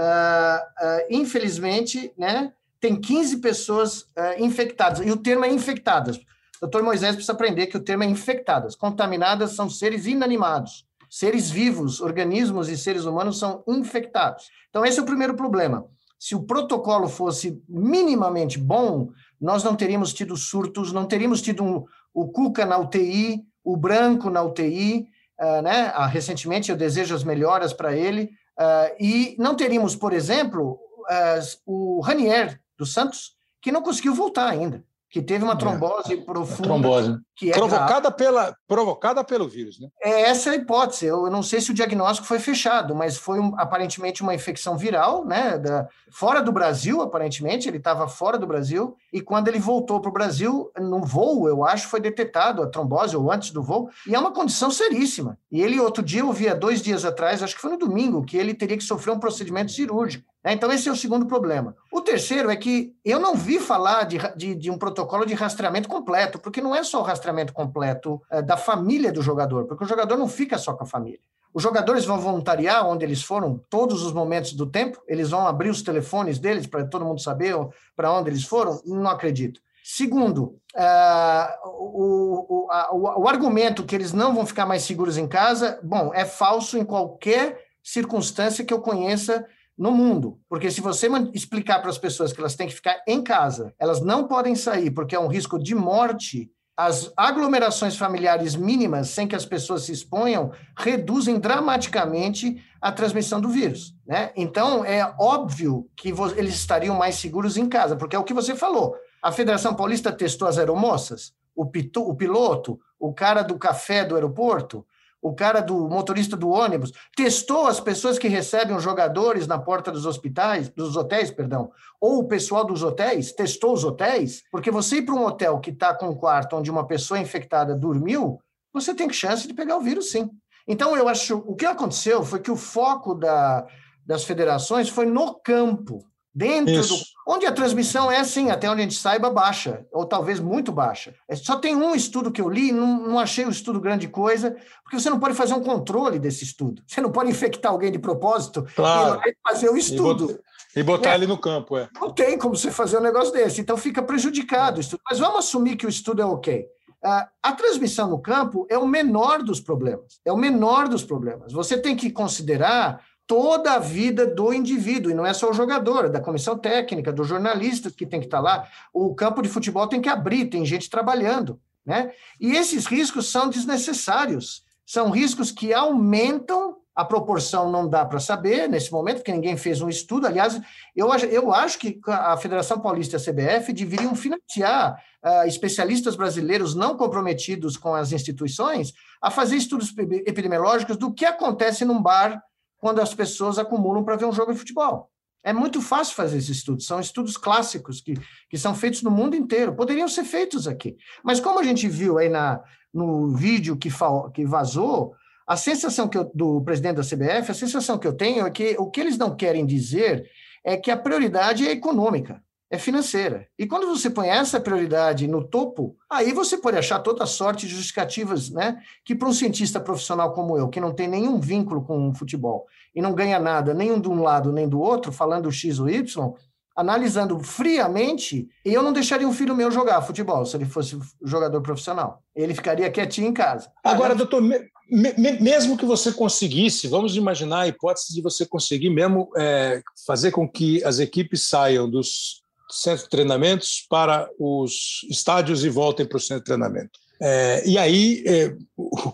uh, infelizmente, né, tem 15 pessoas uh, infectadas. E o termo é infectadas. Doutor Moisés precisa aprender que o termo é infectadas. Contaminadas são seres inanimados seres vivos, organismos e seres humanos são infectados. Então, esse é o primeiro problema. Se o protocolo fosse minimamente bom, nós não teríamos tido surtos, não teríamos tido um, o Cuca na UTI, o Branco na UTI, uh, ah, né? Uh, recentemente eu desejo as melhoras para ele, uh, e não teríamos, por exemplo, o Ranier dos Santos, que não conseguiu voltar ainda que teve uma é. trombose é. profunda.
Trombose. Que é provocada, pela, provocada pelo vírus, né?
É essa a hipótese. Eu não sei se o diagnóstico foi fechado, mas foi um, aparentemente uma infecção viral, né? Da, fora do Brasil, aparentemente, ele estava fora do Brasil, e quando ele voltou para o Brasil, no voo, eu acho, foi detectado a trombose, ou antes do voo, e é uma condição seríssima. E ele, outro dia, eu vi há dois dias atrás, acho que foi no domingo, que ele teria que sofrer um procedimento cirúrgico. Né? Então, esse é o segundo problema. O terceiro é que eu não vi falar de, de, de um protocolo de rastreamento completo, porque não é só o rastreamento completo é, da família do jogador, porque o jogador não fica só com a família. Os jogadores vão voluntariar onde eles foram todos os momentos do tempo, eles vão abrir os telefones deles para todo mundo saber para onde eles foram? Não acredito. Segundo, uh, o, o, a, o, o argumento que eles não vão ficar mais seguros em casa, bom, é falso em qualquer circunstância que eu conheça no mundo. Porque se você explicar para as pessoas que elas têm que ficar em casa, elas não podem sair porque é um risco de morte, as aglomerações familiares mínimas, sem que as pessoas se exponham, reduzem dramaticamente a transmissão do vírus. Né? Então, é óbvio que eles estariam mais seguros em casa, porque é o que você falou. A Federação Paulista testou as aeromoças, o, o piloto, o cara do café do aeroporto, o cara do motorista do ônibus, testou as pessoas que recebem os jogadores na porta dos hospitais, dos hotéis, perdão, ou o pessoal dos hotéis, testou os hotéis, porque você ir para um hotel que está com um quarto onde uma pessoa infectada dormiu, você tem chance de pegar o vírus sim. Então, eu acho, o que aconteceu foi que o foco da, das federações foi no campo, Dentro Isso. do. Onde a transmissão é assim, até onde a gente saiba, baixa, ou talvez muito baixa. É, só tem um estudo que eu li, não, não achei o estudo grande coisa, porque você não pode fazer um controle desse estudo. Você não pode infectar alguém de propósito
claro.
e fazer o estudo.
E botar é. ele no campo, é.
Não tem como você fazer um negócio desse, então fica prejudicado o estudo. Mas vamos assumir que o estudo é ok. A transmissão no campo é o menor dos problemas. É o menor dos problemas. Você tem que considerar toda a vida do indivíduo, e não é só o jogador, é da comissão técnica, do jornalista que tem que estar lá. O campo de futebol tem que abrir, tem gente trabalhando. Né? E esses riscos são desnecessários, são riscos que aumentam A proporção não dá para saber nesse momento, porque ninguém fez um estudo. Aliás, eu, eu acho que a Federação Paulista e a CBF deveriam financiar uh, especialistas brasileiros não comprometidos com as instituições a fazer estudos epidemiológicos do que acontece num bar quando as pessoas acumulam para ver um jogo de futebol. É muito fácil fazer esses estudos, são estudos clássicos que, que são feitos no mundo inteiro, poderiam ser feitos aqui. Mas como a gente viu aí na, no vídeo que, que vazou, a sensação que eu, do presidente da CBF, a sensação que eu tenho é que o que eles não querem dizer é que a prioridade é econômica é financeira. E quando você põe essa prioridade no topo, aí você pode achar toda sorte de justificativas, né? Que para um cientista profissional como eu, que não tem nenhum vínculo com o futebol e não ganha nada, nem de um lado nem do outro, falando X ou Y, analisando friamente, eu não deixaria um filho meu jogar futebol se ele fosse jogador profissional. Ele ficaria quietinho em casa.
Agora, doutor, me, me, mesmo que você conseguisse, vamos imaginar a hipótese de você conseguir mesmo é, fazer com que as equipes saiam dos centro de treinamentos para os estádios e voltem para o centro de treinamento. É, e aí, é,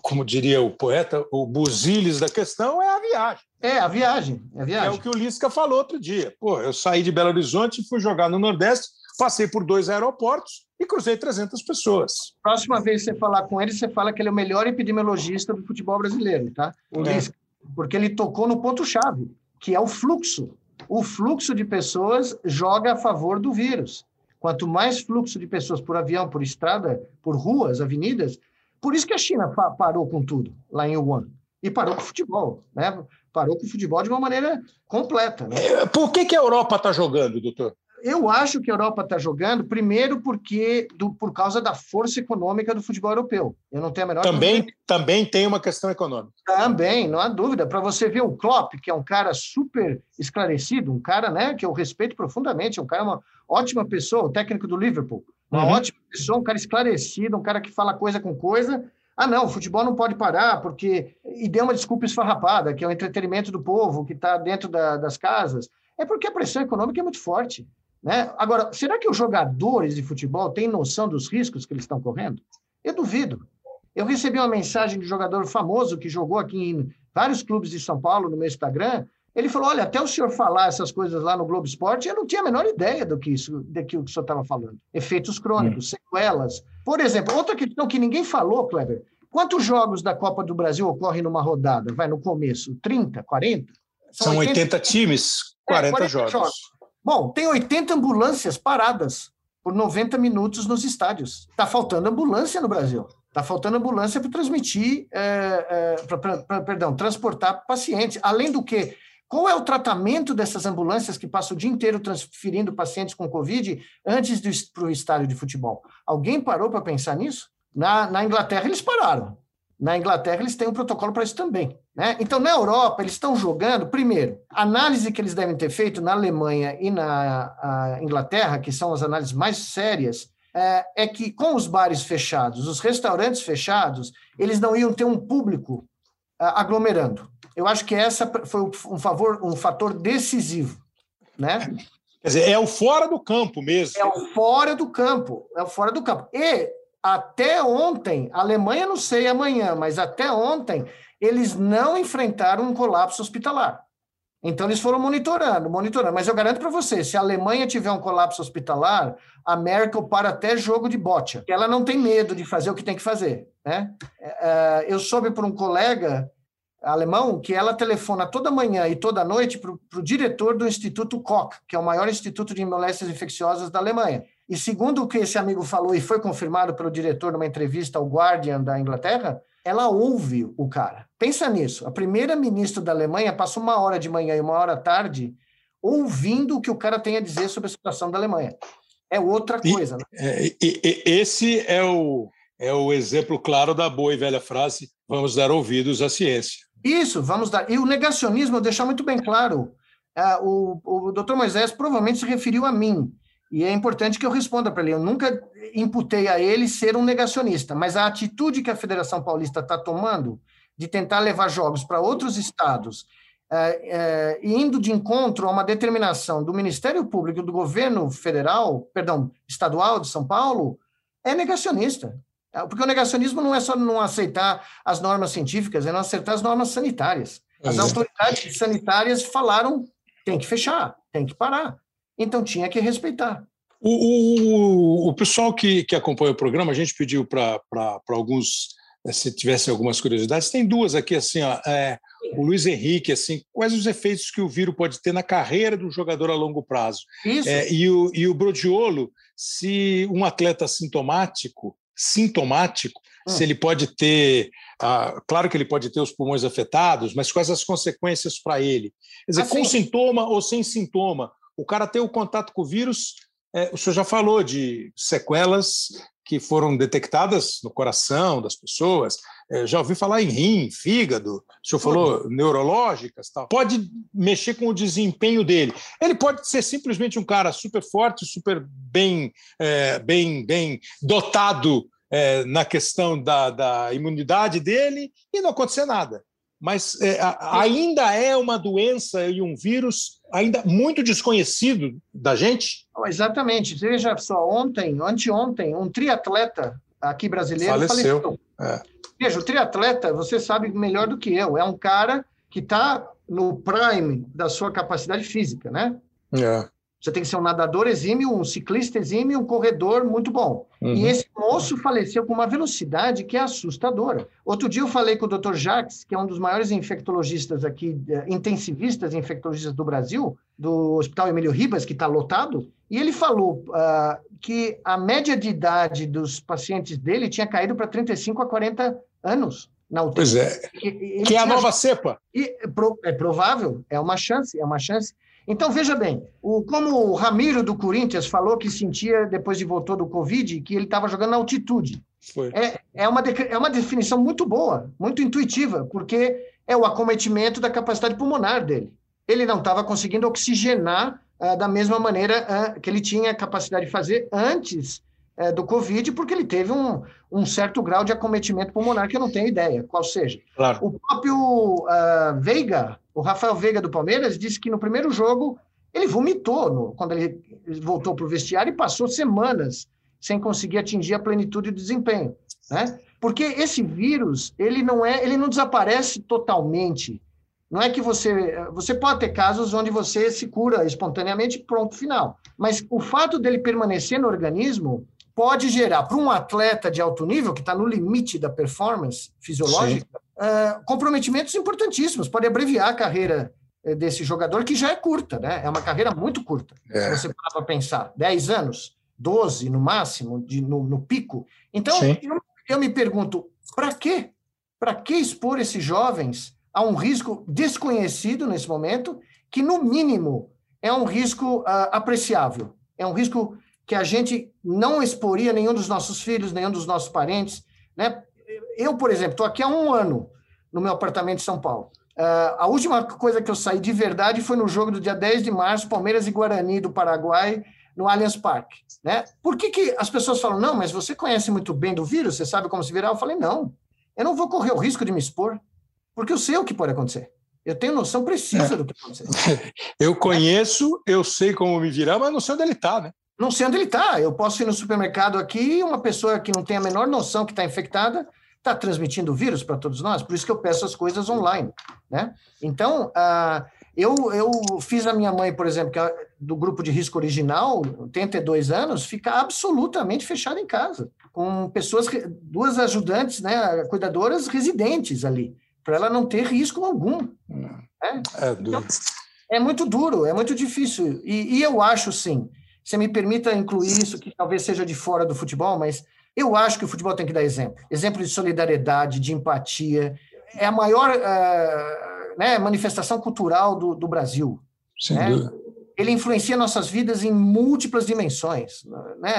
como diria o poeta, o buziles da questão é a viagem.
É, a viagem, é a viagem.
É o que o Lisca falou outro dia. Pô, eu saí de Belo Horizonte, fui jogar no Nordeste, passei por dois aeroportos e cruzei 300 pessoas.
Próxima vez que você falar com ele, você fala que ele é o melhor epidemiologista do futebol brasileiro, tá? O é. Lisca. Porque ele tocou no ponto-chave, que é o fluxo o fluxo de pessoas joga a favor do vírus. Quanto mais fluxo de pessoas por avião, por estrada, por ruas, avenidas, por isso que a China parou com tudo lá em Wuhan. E parou com o futebol, né? Parou com o futebol de uma maneira completa. Né?
É, por que, que a Europa está jogando, doutor?
Eu acho que a Europa está jogando, primeiro porque do, por causa da força econômica do futebol europeu. Eu não tenho a menor
também, dúvida. Também tem uma questão econômica.
Também, não há dúvida. Para você ver o Klopp, que é um cara super esclarecido, um cara né, que eu respeito profundamente, um cara, uma ótima pessoa, o técnico do Liverpool. Uma uhum. ótima pessoa, um cara esclarecido, um cara que fala coisa com coisa. Ah, não, o futebol não pode parar, porque. E deu uma desculpa esfarrapada, que é o entretenimento do povo, que está dentro da, das casas. É porque a pressão econômica é muito forte. Né? Agora, será que os jogadores de futebol têm noção dos riscos que eles estão correndo? Eu duvido. Eu recebi uma mensagem de um jogador famoso que jogou aqui em vários clubes de São Paulo no meu Instagram. Ele falou: Olha, até o senhor falar essas coisas lá no Globo Esporte, eu não tinha a menor ideia do que isso, daquilo que o senhor estava falando. Efeitos crônicos, hum. sequelas. Por exemplo, outra questão que ninguém falou, Kleber: quantos jogos da Copa do Brasil ocorrem numa rodada? Vai no começo? 30, 40?
São, São 80, 80 times, 40, é, 40 jogos. jogos.
Bom, tem 80 ambulâncias paradas por 90 minutos nos estádios. Está faltando ambulância no Brasil. Está faltando ambulância para transmitir, é, é, para, perdão, transportar pacientes. Além do que, qual é o tratamento dessas ambulâncias que passam o dia inteiro transferindo pacientes com Covid antes para o estádio de futebol? Alguém parou para pensar nisso? Na, na Inglaterra, eles pararam. Na Inglaterra, eles têm um protocolo para isso também. Né? Então, na Europa, eles estão jogando, primeiro, a análise que eles devem ter feito na Alemanha e na Inglaterra, que são as análises mais sérias, é, é, que com os bares fechados, os restaurantes fechados, eles não iam ter um público aglomerando. Eu acho que essa foi um, favor, um fator decisivo. Né?
Quer dizer, é o fora do campo mesmo.
É o fora do campo. É o fora do campo. E até ontem, a Alemanha não sei amanhã, mas até ontem, eles não enfrentaram um colapso hospitalar. Então, eles foram monitorando, monitorando. Mas eu garanto para você, se a Alemanha tiver um colapso hospitalar, a Merkel para até jogo de bote. Ela não tem medo de fazer o que tem que fazer. Né? É, é, eu soube por um colega alemão que ela telefona toda manhã e toda noite para o diretor do Instituto Koch, que é o maior instituto de moléstias infecciosas da Alemanha. E segundo o que esse amigo falou e foi confirmado pelo diretor numa entrevista ao Guardian da Inglaterra, ela ouve o cara. Pensa nisso. A primeira ministra da Alemanha passa uma hora de manhã e uma hora à tarde ouvindo o que o cara tem a dizer sobre a situação da Alemanha. É outra coisa. Né?
É, e, e, esse é o, é o exemplo claro da boa e velha frase: vamos dar ouvidos à ciência.
Isso, vamos dar. E o negacionismo, deixar muito bem claro. Uh, o, o doutor Moisés provavelmente se referiu a mim. E é importante que eu responda para ele. Eu nunca imputei a ele ser um negacionista, mas a atitude que a Federação Paulista está tomando de tentar levar jogos para outros estados, é, é, indo de encontro a uma determinação do Ministério Público do governo federal, perdão, estadual de São Paulo, é negacionista. Porque o negacionismo não é só não aceitar as normas científicas, é não aceitar as normas sanitárias. As é. autoridades sanitárias falaram tem que fechar, tem que parar. Então tinha que respeitar.
O, o, o pessoal que, que acompanha o programa, a gente pediu para alguns, eh, se tivessem algumas curiosidades, tem duas aqui, assim, ó, é, o Luiz Henrique, assim, quais os efeitos que o vírus pode ter na carreira do jogador a longo prazo?
Isso.
É, e, o, e o Brodiolo, se um atleta sintomático, sintomático, hum. se ele pode ter, ah, claro que ele pode ter os pulmões afetados, mas quais as consequências para ele? Quer dizer, assim. com sintoma ou sem sintoma, o cara ter o contato com o vírus é, o senhor já falou de sequelas que foram detectadas no coração das pessoas. É, já ouvi falar em rim, fígado. O senhor falou uhum. neurológicas, tal. Pode mexer com o desempenho dele. Ele pode ser simplesmente um cara super forte, super bem, é, bem, bem dotado é, na questão da, da imunidade dele e não acontecer nada mas é, ainda é uma doença e um vírus ainda muito desconhecido da gente?
Exatamente. Veja só, ontem, anteontem, um triatleta aqui brasileiro
faleceu. faleceu. É.
Veja, o triatleta, você sabe melhor do que eu, é um cara que está no prime da sua capacidade física, né?
É.
Você tem que ser um nadador exímio, um ciclista exímio, um corredor muito bom. Uhum. E esse moço faleceu com uma velocidade que é assustadora. Outro dia eu falei com o Dr. Jacques, que é um dos maiores infectologistas aqui, eh, intensivistas infectologistas do Brasil, do Hospital Emílio Ribas, que está lotado, e ele falou uh, que a média de idade dos pacientes dele tinha caído para 35 a 40 anos
na UTI. Pois é. Ele que é a nova cepa.
E, é provável, é uma chance, é uma chance. Então, veja bem, o, como o Ramiro do Corinthians falou que sentia, depois de voltou do Covid, que ele estava jogando na altitude. É, é, uma é uma definição muito boa, muito intuitiva, porque é o acometimento da capacidade pulmonar dele. Ele não estava conseguindo oxigenar uh, da mesma maneira uh, que ele tinha capacidade de fazer antes uh, do Covid, porque ele teve um, um, certo grau de acometimento pulmonar que eu não tenho ideia qual seja.
Claro.
O próprio Veiga, o Rafael Veiga do Palmeiras disse que no primeiro jogo ele vomitou no, quando ele voltou para o vestiário e passou semanas sem conseguir atingir a plenitude do desempenho, né? Porque esse vírus ele não é, ele não desaparece totalmente. Não é que você você pode ter casos onde você se cura espontaneamente pronto final, mas o fato dele permanecer no organismo pode gerar para um atleta de alto nível que está no limite da performance fisiológica uh, comprometimentos importantíssimos. Pode abreviar a carreira eh, desse jogador, que já é curta, né? É uma carreira muito curta. É. Se você parar para pensar, 10 anos, 12 no máximo, de, no, no pico. Então, eu, eu, me pergunto, para quê? Para que expor esses jovens a um risco desconhecido nesse momento, que, no mínimo, é um risco uh, apreciável? É um risco que a gente não exporia nenhum dos nossos filhos, nenhum dos nossos parentes, né? eu, por exemplo, estou aqui há um ano no meu apartamento em São Paulo. Uh, a última coisa que eu saí de verdade foi no jogo do dia 10 de março, Palmeiras e Guarani do Paraguai, no Allianz Parque. Né? Por que, que as pessoas falam, não, mas você conhece muito bem do vírus, você sabe como se virar? Eu falei, não, eu não vou correr o risco de me expor, porque eu sei o que pode acontecer. Eu tenho noção precisa é. do que pode acontecer. [laughs]
Eu conheço, eu sei como me virar, mas não sei onde ele está, né?
Não sei onde ele está. Eu posso ir no supermercado aqui e uma pessoa que não tem a menor noção que está infectada está transmitindo vírus para todos nós, por isso que eu peço as coisas online, né? Então, uh, eu, eu fiz a minha mãe, por exemplo, que é do grupo de risco original, 82 anos, ficar absolutamente fechada em casa, com pessoas, duas ajudantes, né, cuidadoras residentes ali, para ela não ter risco algum. Né?
É, então,
é muito duro, é muito difícil. E, e eu acho, sim, você me permita incluir isso, que talvez seja de fora do futebol, mas eu acho que o futebol tem que dar exemplo. Exemplo de solidariedade, de empatia. É a maior uh, né, manifestação cultural do, do Brasil.
Sem né? dúvida.
Ele influencia nossas vidas em múltiplas dimensões. Né?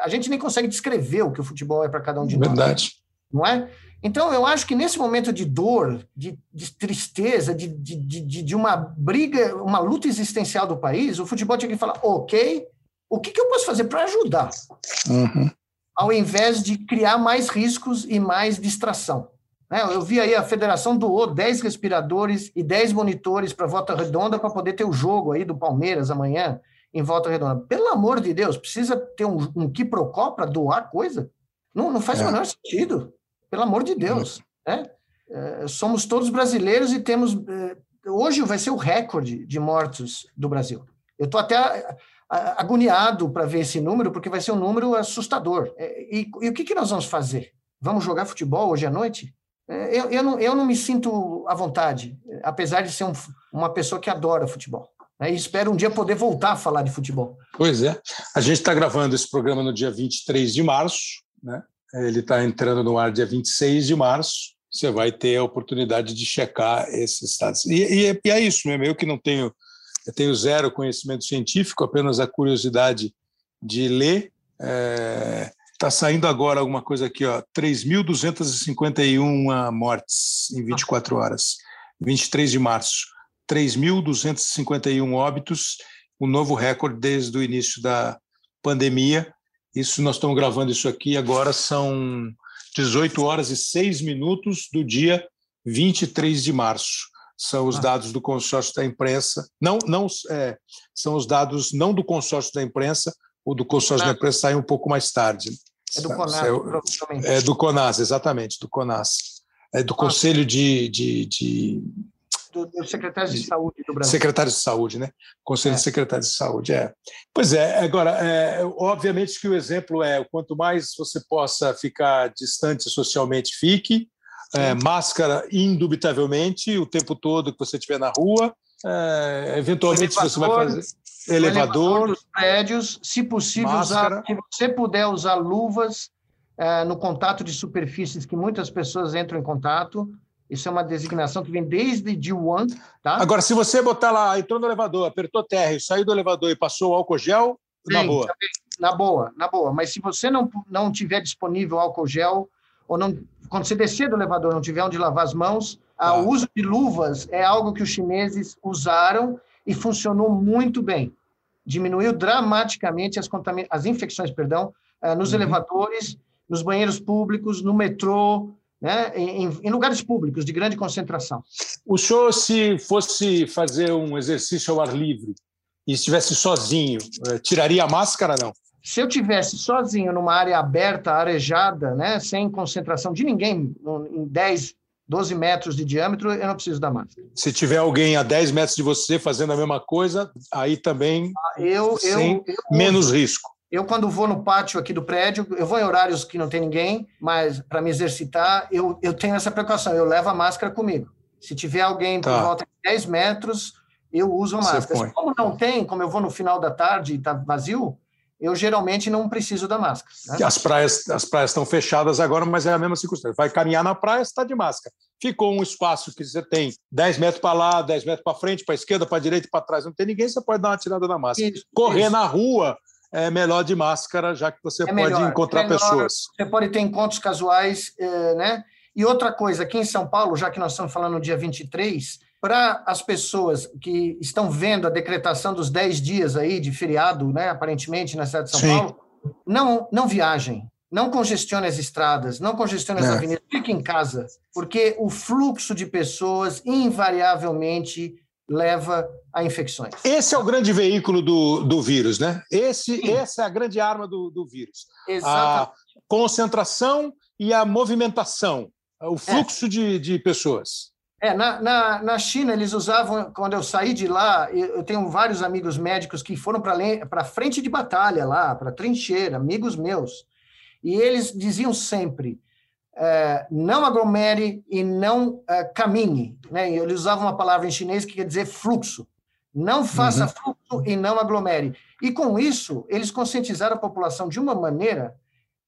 A gente nem consegue descrever o que o futebol é para cada um de
Verdade. nós. Verdade.
Não é? Então, eu acho que nesse momento de dor, de, de tristeza, de, de, de, uma briga, uma luta existencial do país, o futebol tinha que falar: ok, o que, que eu posso fazer para ajudar?
Uhum
ao invés de criar mais riscos e mais distração. Né? Eu vi aí a federação doou 10 respiradores e 10 monitores para Volta Redonda para poder ter o jogo aí do Palmeiras amanhã em Volta Redonda. Pelo amor de Deus, precisa ter um, um quiprocó para doar coisa? Não, não faz é. o menor sentido. Pelo amor de Deus. Né? É, somos todos brasileiros e temos. É, hoje vai ser o recorde de mortos do Brasil. Eu estou até agoniado para ver esse número, porque vai ser um número assustador. É, e, e o que, que nós vamos fazer? Vamos jogar futebol hoje à noite? Eu, eu, não, eu não me sinto à vontade, apesar de ser um, uma pessoa que adora futebol. Né? E espero um dia poder voltar a falar de futebol.
Pois é. A gente está gravando esse programa no dia 23 de março, né? ele está entrando no ar dia 26 de março. Você vai ter a oportunidade de checar esses dados. E, e, e é isso mesmo, eu que não tenho, eu tenho zero conhecimento científico, apenas a curiosidade de ler. Está é, saindo agora alguma coisa aqui, ó, 3.251 mortes em 24 horas, 23 de março. 3.251 óbitos, um novo recorde desde o início da pandemia. Isso nós estamos gravando isso aqui agora são 18 horas e 6 minutos do dia 23 de março. São os ah. dados do consórcio da imprensa. Não, não é, são os dados não do consórcio da imprensa, o do consórcio da imprensa sai um pouco mais tarde.
É do CONAS,
é, é do CONAS, exatamente, do CONAS. É do Conselho de, de, de
do, do secretário de saúde do Brasil.
Secretário de saúde, né? Conselho é. de secretários de saúde, é. Pois é, agora, é, obviamente que o exemplo é quanto mais você possa ficar distante socialmente, fique. É, máscara, indubitavelmente, o tempo todo que você estiver na rua. É, eventualmente, elevador, você vai fazer elevador, elevador
dos prédios, se possível, usar, se você puder usar luvas é, no contato de superfícies que muitas pessoas entram em contato, isso é uma designação que vem desde D1, tá?
Agora, se você botar lá, entrou no elevador, apertou terra, saiu do elevador e passou o álcool gel, Sim, na boa.
Na boa, na boa. Mas se você não, não tiver disponível álcool gel, ou não, quando você descer do elevador não tiver onde lavar as mãos, ah. o uso de luvas é algo que os chineses usaram e funcionou muito bem. Diminuiu dramaticamente as, as infecções perdão, eh, nos uhum. elevadores, nos banheiros públicos, no metrô, né, em, em, lugares públicos de grande concentração.
O senhor, se fosse fazer um exercício ao ar livre e estivesse sozinho, eh, tiraria a máscara não?
Se eu tivesse sozinho numa área aberta, arejada, né, sem concentração de ninguém, em 10, 12 metros de diâmetro, eu não preciso da máscara.
Se tiver alguém a 10 metros de você fazendo a mesma coisa, aí também
ah, eu, sem eu, eu,
menos risco.
Eu, quando vou no pátio aqui do prédio, eu vou em horários que não tem ninguém, mas para me exercitar, eu, eu tenho essa precaução, eu levo a máscara comigo. Se tiver alguém tá. por volta de 10 metros, eu uso a máscara. Como não tem, como eu vou no final da tarde e está vazio, eu geralmente não preciso da máscara.
Né? As praias as praias estão fechadas agora, mas é a mesma circunstância. Vai caminhar na praia, está de máscara. Ficou um espaço que você tem 10 metros para lá, 10 metros para frente, para esquerda, para direita para trás, não tem ninguém, você pode dar uma tirada na máscara. Isso, Correr isso. na rua, é melhor de máscara, já que você é pode melhor, encontrar é melhor, pessoas.
Você pode ter encontros casuais, é, né? E outra coisa, aqui em São Paulo, já que nós estamos falando no dia 23, para as pessoas que estão vendo a decretação dos 10 dias aí de feriado, né, aparentemente, na cidade de São Sim. Paulo, não, não viajem, não congestione as estradas, não congestione as é. avenidas, fique em casa, porque o fluxo de pessoas invariavelmente leva a infecções.
Esse é o grande veículo do, do vírus, né? Esse, essa é a grande arma do, do vírus. Exato. A concentração e a movimentação, o fluxo é. de, de pessoas.
É, na, na, na China, eles usavam, quando eu saí de lá, eu tenho vários amigos médicos que foram para frente de batalha lá, para trincheira, amigos meus. E eles diziam sempre: é, não aglomere e não é, caminhe. Né? Eles usavam uma palavra em chinês que quer dizer fluxo. Não faça uhum. fluxo e não aglomere. E com isso, eles conscientizaram a população de uma maneira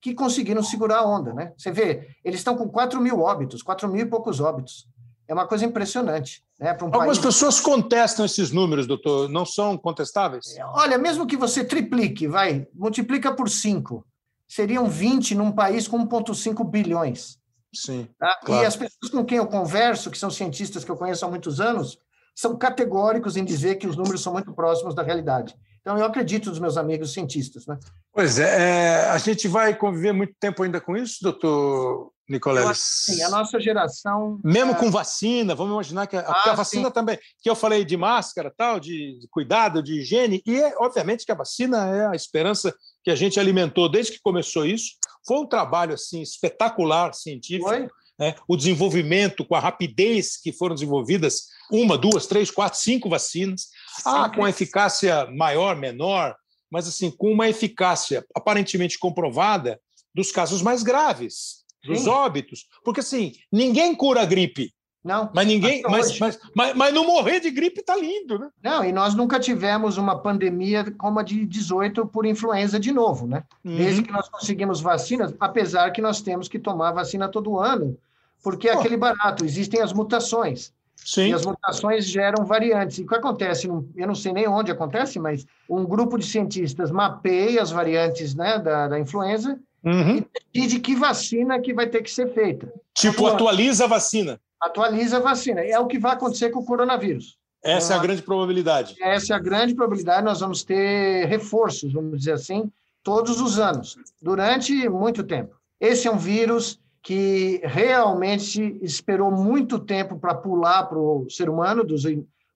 que conseguiram segurar a onda. Né? Você vê, eles estão com 4 mil óbitos, 4 mil e poucos óbitos. É uma coisa impressionante. Né,
um Algumas país... pessoas contestam esses números, doutor. Não são contestáveis?
Olha, mesmo que você triplique, vai, multiplica por 5 seriam 20 num país com 1,5 bilhões.
Sim.
Tá? Claro. E as pessoas com quem eu converso, que são cientistas que eu conheço há muitos anos, são categóricos em dizer que os números são muito próximos da realidade. Então, eu acredito nos meus amigos cientistas. Né?
Pois é, é a gente vai conviver muito tempo ainda com isso, doutor Nicoleles?
Sim, a nossa geração.
Mesmo é... com vacina, vamos imaginar que a, ah, a vacina sim. também, que eu falei de máscara, tal, de cuidado, de higiene, e é, obviamente que a vacina é a esperança que a gente alimentou desde que começou isso. Foi um trabalho assim espetacular científico. Foi? né? o desenvolvimento, com a rapidez que foram desenvolvidas, uma, duas, três, quatro, cinco vacinas, ah, com eficácia maior, menor, mas assim, com uma eficácia aparentemente comprovada dos casos mais graves, dos Sim. óbitos. Porque assim, ninguém cura a gripe.
Não.
Mas ninguém. Mas, mas, mas, mas, não morrer de gripe está lindo, né?
Não, e nós nunca tivemos uma pandemia como a de 18 por influenza de novo, né? Uhum. Desde que nós conseguimos vacinas, apesar que nós temos que tomar vacina todo ano, porque é aquele barato, existem as mutações. Sim. E as mutações geram variantes. E o que acontece? Eu não sei nem onde acontece, mas um grupo de cientistas mapeia as variantes né, da, da influenza uhum. e decide que vacina que vai ter que ser feita.
Tipo, atualiza a vacina
atualiza a vacina. É o que vai acontecer com o coronavírus.
Essa é a grande probabilidade.
Essa é a grande probabilidade. Nós vamos ter reforços, vamos dizer assim, todos os anos, durante muito tempo. Esse é um vírus que realmente esperou muito tempo para pular para o ser humano, dos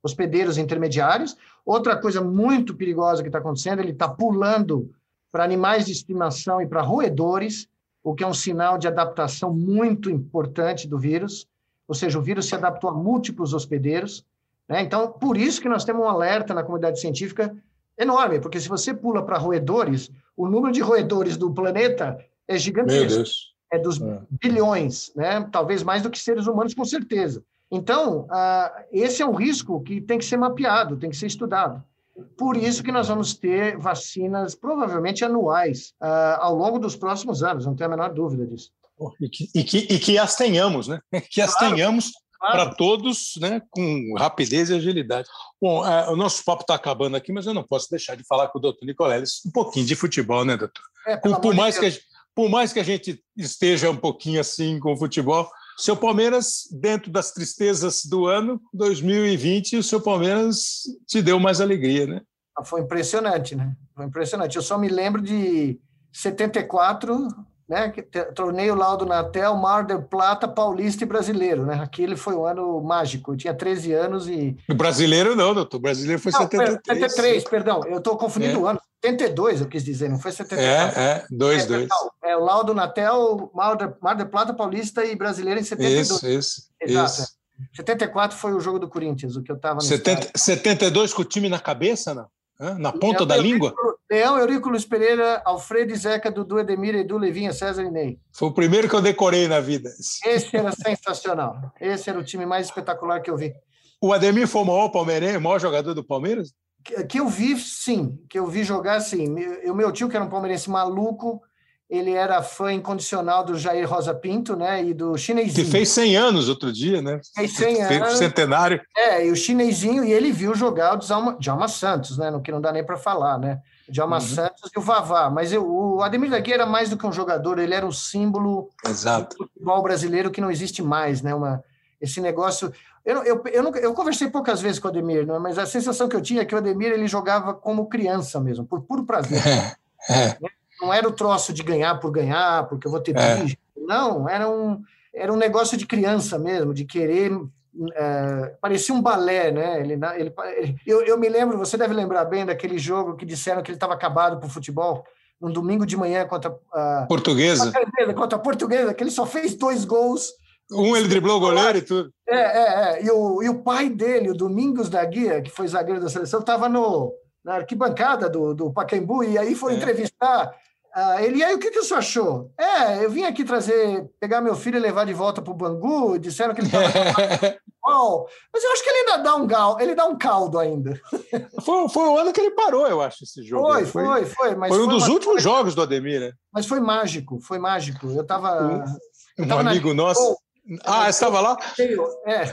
hospedeiros intermediários. Outra coisa muito perigosa que está acontecendo, ele está pulando para animais de estimação e para roedores, o que é um sinal de adaptação muito importante do vírus ou seja, o vírus se adaptou a múltiplos hospedeiros. Né? Então, por isso que nós temos um alerta na comunidade científica enorme, porque se você pula para roedores, o número de roedores do planeta é gigantesco. É dos é. bilhões, né? talvez mais do que seres humanos, com certeza. Então, uh, esse é um risco que tem que ser mapeado, tem que ser estudado. Por isso que nós vamos ter vacinas provavelmente anuais uh, ao longo dos próximos anos, não tenho a menor dúvida disso.
E que, e que, e que as tenhamos, né? [laughs] Que as claro, tenhamos claro. para todos, né? Com rapidez e agilidade. Bom, é, o nosso papo está acabando aqui, mas eu não posso deixar de falar com o doutor Nicoleles um pouquinho de futebol, né, doutor? É, por, por mais que a, por mais que a gente esteja um pouquinho assim com o futebol, seu Palmeiras, dentro das tristezas do ano 2020, o seu Palmeiras te deu mais alegria, né?
Ah, foi impressionante, né? Foi impressionante. Eu só me lembro de 74, né? Torneio Laudo Natel, Mar del Plata, Paulista e Brasileiro, né? Aquele foi um ano mágico. Eu tinha 13 anos e.
O brasileiro não, doutor. O brasileiro foi não, 73.
73, perdão. Eu estou confundindo é. o ano. 72, eu quis dizer, não foi 74.
É, é, 2, 2.
É, é, o Laudo Natel, Mar del, Mar del Plata, Paulista e Brasileiro em 72.
Isso, isso. Exato. Isso.
74 foi o jogo do Corinthians, o que eu estava no
70, 72 com o time na cabeça, não? Na ponta da língua?
Leão, Eurico Luiz Pereira, Alfredo Zeca, Dudu Edemir, Edu Levinha, César e Ney.
Foi o primeiro que eu decorei na vida.
Esse era sensacional. Esse era o time mais espetacular que eu vi.
O Ademir foi o maior palmeirense, o maior jogador do Palmeiras?
Que, que eu vi, sim. Que eu vi jogar, sim. O meu tio, que era um palmeirense maluco, ele era fã incondicional do Jair Rosa Pinto, né, e do chinesinho.
Que fez 100 anos outro dia, né?
Fez 100 anos.
Centenário.
É, e o chinesinho, e ele viu jogar o Djalma, Djalma Santos, né, no que não dá nem para falar, né? Djalma uhum. Santos e o Vavá. Mas eu, o Ademir da Guia era mais do que um jogador, ele era um símbolo
Exato.
do futebol brasileiro que não existe mais, né? Uma, esse negócio... Eu, eu, eu, eu, eu conversei poucas vezes com o Ademir, né, mas a sensação que eu tinha é que o Ademir ele jogava como criança mesmo, por puro prazer. [laughs] É, é. Não era o troço de ganhar por ganhar, porque eu vou ter é. Não, era um, era um negócio de criança mesmo, de querer. É, parecia um balé, né? Ele, ele, eu, eu me lembro, você deve lembrar bem daquele jogo que disseram que ele estava acabado para o futebol, num domingo de manhã contra a
Portuguesa.
Contra a Portuguesa, que ele só fez dois gols.
Um ele driblou o goleiro e tudo.
É, é, é. E o, e o pai dele, o Domingos da Guia, que foi zagueiro da seleção, estava no, na arquibancada do, do Pacaembu, e aí foi é. entrevistar ah, ele, e aí, o que, que o senhor achou? É, eu vim aqui trazer, pegar meu filho e levar de volta para o Bangu, disseram que ele estava [laughs] mas eu acho que ele ainda dá um gal, ele dá um caldo ainda. [laughs]
Foi, foi o ano que ele parou, eu acho, esse jogo.
Foi, foi, foi. Foi,
mas foi um foi dos últimos jogos do Ademir, né?
Mas foi mágico, foi mágico. Eu estava.
Um, um amigo nosso. Ah, estava lá?
É.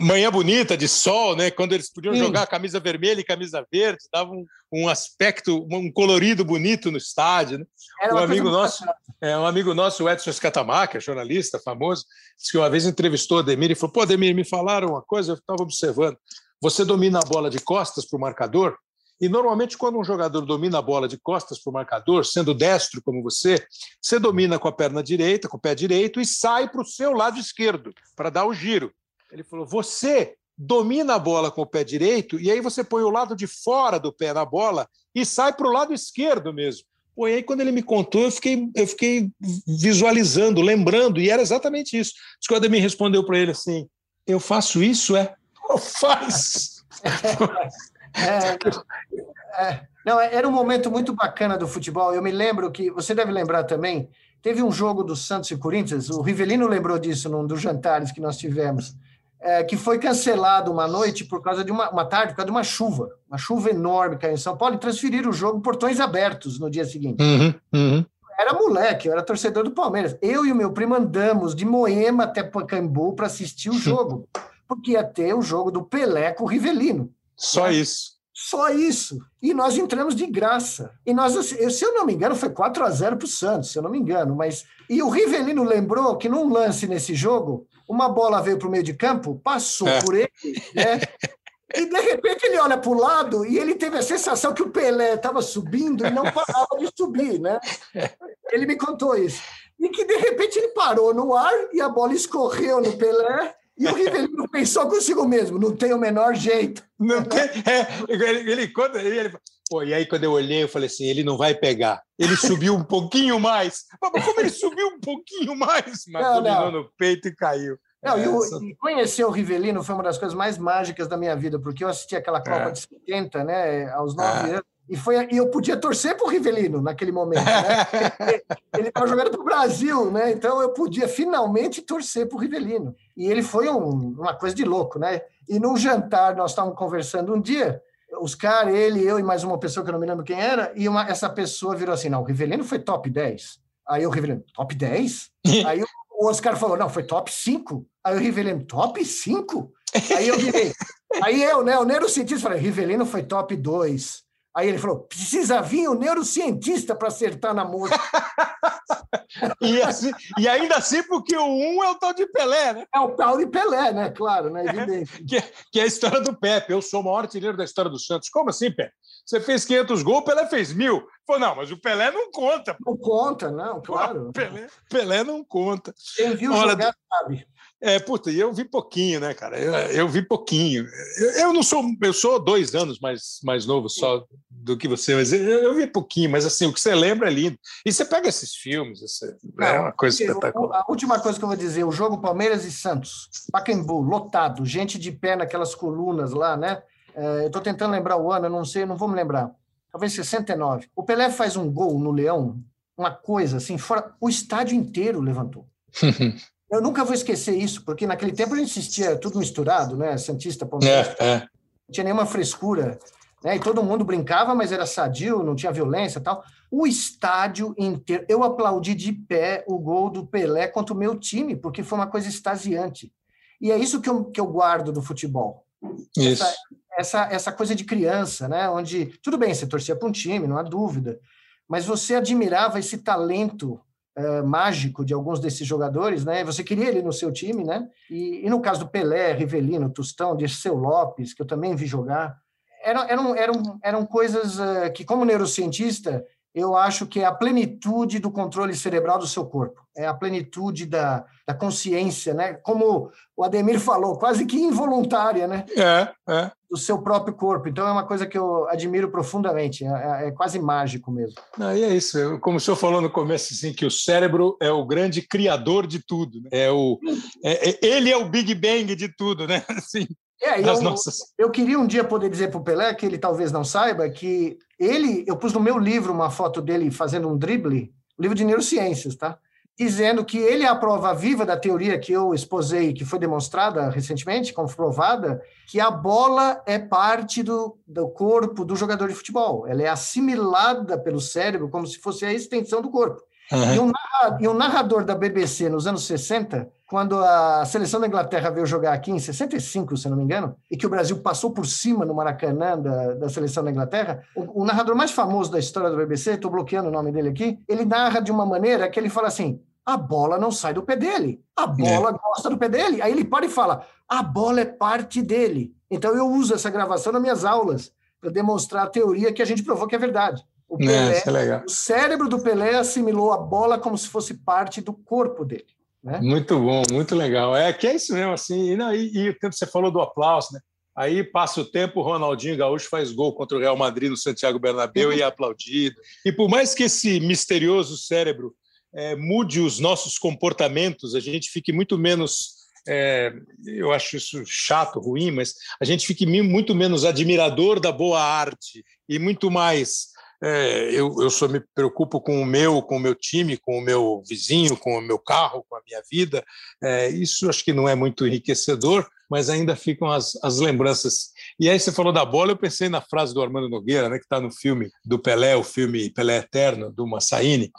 Manhã bonita, de sol, né? Quando eles podiam Sim. jogar camisa vermelha e camisa verde, dava um, um aspecto, um colorido bonito no estádio. Né? Um amigo nosso, é, um amigo nosso, o Edson Scatamaca, jornalista famoso, disse que uma vez entrevistou o Ademir e falou: Pô, Ademir, me falaram uma coisa, eu estava observando. Você domina a bola de costas para o marcador, e normalmente, quando um jogador domina a bola de costas para o marcador, sendo destro como você, você domina com a perna direita, com o pé direito, e sai para o seu lado esquerdo para dar o giro. Ele falou: você domina a bola com o pé direito e aí você põe o lado de fora do pé na bola e sai para o lado esquerdo mesmo. Pô, e aí quando ele me contou, eu fiquei, eu fiquei visualizando, lembrando, e era exatamente isso. O Ademir respondeu para ele assim: Eu faço isso, é? Oh, faz! [laughs]
é, é, não, era um momento muito bacana do futebol. Eu me lembro que, você deve lembrar também, teve um jogo do Santos e Corinthians, o Rivelino lembrou disso num dos jantares que nós tivemos é, que foi cancelado uma noite por causa de uma, uma tarde, por causa de uma chuva, uma chuva enorme caiu em São Paulo e transferiram o jogo portões abertos no dia seguinte.
Uhum, uhum.
Era moleque, eu era torcedor do Palmeiras. Eu e o meu primo andamos de Moema até Pacaembu para assistir o jogo, porque ia ter o jogo do Pelé com o Rivelino.
Só né? isso.
Só isso. E nós entramos de graça. E nós, se eu não me engano, foi 4 a 0 para o Santos, se eu não me engano. Mas e o Rivelino lembrou que num lance nesse jogo, uma bola veio para o meio de campo, passou é. por ele, né? E de repente ele olha para o lado e ele teve a sensação que o Pelé estava subindo e não parava de subir, né? Ele me contou isso. E que de repente ele parou no ar e a bola escorreu no Pelé e o Rivelino pensou consigo mesmo, não tem o menor jeito.
Não tem, é, ele, ele conta, ele, pô, e aí quando eu olhei, eu falei assim, ele não vai pegar. Ele subiu um pouquinho mais. Mas como ele subiu um pouquinho mais? Mas não, dominou no peito e caiu.
Não, é, e, o, e, conhecer o Rivelino foi uma das coisas mais mágicas da minha vida, porque eu assisti aquela Copa é. de 70, né, aos nove é. anos, e, foi, e eu podia torcer para o Rivelino naquele momento. Né? ele estava jogando para o Brasil, né? então eu podia finalmente torcer para o Rivelino. E ele foi um, uma coisa de louco. Né? E num jantar, nós estávamos conversando um dia, os caras, ele, eu e mais uma pessoa que eu não me lembro quem era, e uma, essa pessoa virou assim: não, o Rivelino foi top 10. Aí o Rivelino, top 10? [laughs] Aí o Oscar falou: não, foi top 5. Aí o Rivelino, top 5? Aí eu virei. [laughs] Aí eu, né, o neurocientista, falei: Rivelino foi top 2. Aí ele falou: precisa vir o neurocientista para acertar na música. [laughs]
e, assim, e, ainda assim, porque o um é o tal de Pelé, né?
É o tal de Pelé, né? Claro, né? [laughs] Evidente.
que, que, é a história do Pepe. Eu sou o maior artilheiro da história do Santos. Como assim, Pepe? Você fez 500 gols, o Pelé fez mil. Falou, não, mas o Pelé não conta.
Não conta, não, claro. [laughs]
Pelé, Pelé não conta.
Quem viu Olha, jogar sabe.
É, puta, e eu vi pouquinho, né, cara? Eu, eu vi pouquinho. Eu, eu, não sou, eu sou dois anos mais, mais novo só do que você, mas eu, eu, vi pouquinho, mas assim, o que você lembra é lindo. E você pega esses filmes, esse, não, é uma coisa espetacular.
A última coisa que eu vou dizer, o jogo Palmeiras e Santos, Pacaembu, lotado, gente de pé naquelas colunas lá, né? É, eu estou tentando lembrar o ano, eu não sei, não vou me lembrar. Talvez 69. O Pelé faz um gol no Leão, uma coisa assim, fora. O estádio inteiro levantou. [laughs] Eu nunca vou esquecer isso, porque naquele tempo a gente assistia tudo misturado, né? Santista, Palmeiras. É, é. Não tinha nenhuma frescura. Né? E todo mundo brincava, mas era sadio, não tinha violência tal. O estádio inteiro. Eu aplaudi de pé o gol do Pelé contra o meu time, porque foi uma coisa extasiante. E é isso que eu, que eu guardo do futebol.
Isso.
Essa, essa, essa coisa de criança, né? Onde, tudo bem, você torcia para um time, não há dúvida, mas você admirava esse talento uh, mágico de alguns desses jogadores, né? Você queria ele no seu time, né? E, e no caso do Pelé, Rivelino, Tostão, Dirceu Lopes, que eu também vi jogar, eram, eram, eram, eram coisas uh, que, como neurocientista, eu acho que é a plenitude do controle cerebral do seu corpo, é a plenitude da, da consciência, né? Como o Ademir falou, quase que involuntária, né?
É, é.
Do seu próprio corpo. Então é uma coisa que eu admiro profundamente, é, é, é quase mágico mesmo.
Não, e é isso, como o senhor falou no começo, assim, que o cérebro é o grande criador de tudo, né? é o, é, é ele é o Big Bang de tudo, né? [laughs] Assim,
é, eu, nossas... eu queria um dia poder dizer para o Pelé, que ele talvez não saiba, que ele, eu pus no meu livro uma foto dele fazendo um drible, livro de neurociências, tá? Dizendo que ele é a prova viva da teoria que eu exposei, que foi demonstrada recentemente, comprovada, que a bola é parte do, do corpo do jogador de futebol. Ela é assimilada pelo cérebro como se fosse a extensão do corpo. Uhum. E, um narrador, e um narrador da BBC nos anos 60, quando a seleção da Inglaterra veio jogar aqui em 65, se não me engano, e que o Brasil passou por cima no Maracanã da, da seleção da Inglaterra, o, o, narrador mais famoso da história da BBC, estou bloqueando o nome dele aqui, ele narra de uma maneira que ele fala assim: a bola não sai do pé dele, a bola é. gosta do pé dele. Aí ele para e fala: a bola é parte dele. Então eu uso essa gravação nas minhas aulas para demonstrar a teoria que a gente provou que é verdade. O,
Pelé, é,
o cérebro do Pelé assimilou a bola como se fosse parte do corpo dele. Né?
Muito bom, muito legal. É que é isso mesmo, assim. E, não, e, e o tempo você falou do aplauso, né? Aí passa o tempo, o Ronaldinho Gaúcho faz gol contra o Real Madrid no Santiago Bernabéu e é aplaudido. E por mais que esse misterioso cérebro é, mude os nossos comportamentos, a gente fique muito menos. É, eu acho isso chato, ruim, mas a gente fique muito menos admirador da boa arte e muito mais é, eu, eu só me preocupo com o meu, com o meu time, com o meu vizinho, com o meu carro, com a minha vida. É, isso acho que não é muito enriquecedor, mas ainda ficam as, as lembranças. E aí você falou da bola, eu pensei na frase do Armando Nogueira, né, que está no filme do Pelé, o filme Pelé Eterno, do Massaini.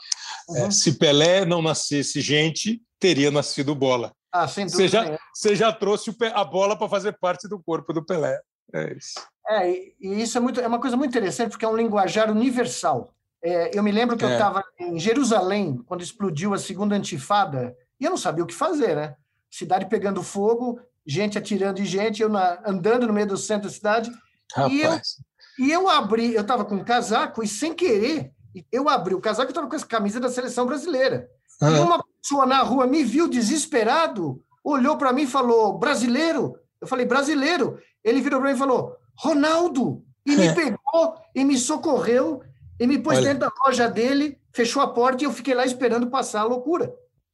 É, uhum. É, se Pelé não nascesse gente, teria nascido bola.
Ah, sem dúvida. Você
já, você já trouxe a bola para fazer parte do corpo do Pelé. É isso.
É, e isso é, muito, é uma coisa muito interessante, porque é um linguajar universal. É, eu me lembro que é. eu estava em Jerusalém, quando explodiu a segunda antifada, e eu não sabia o que fazer, né? Cidade pegando fogo, gente atirando em gente, eu na, andando no meio do centro da cidade. Rapaz. E eu, e eu abri, eu estava com um casaco, e sem querer, eu abri o casaco e estava com essa camisa da seleção brasileira. E uma pessoa na rua me viu desesperado, olhou para mim e falou: brasileiro? Eu falei: brasileiro. Ele virou para mim e falou: Ronaldo! E me [laughs] pegou e me socorreu e me pôs Olha. dentro da loja dele, fechou a porta e eu fiquei lá esperando passar a loucura.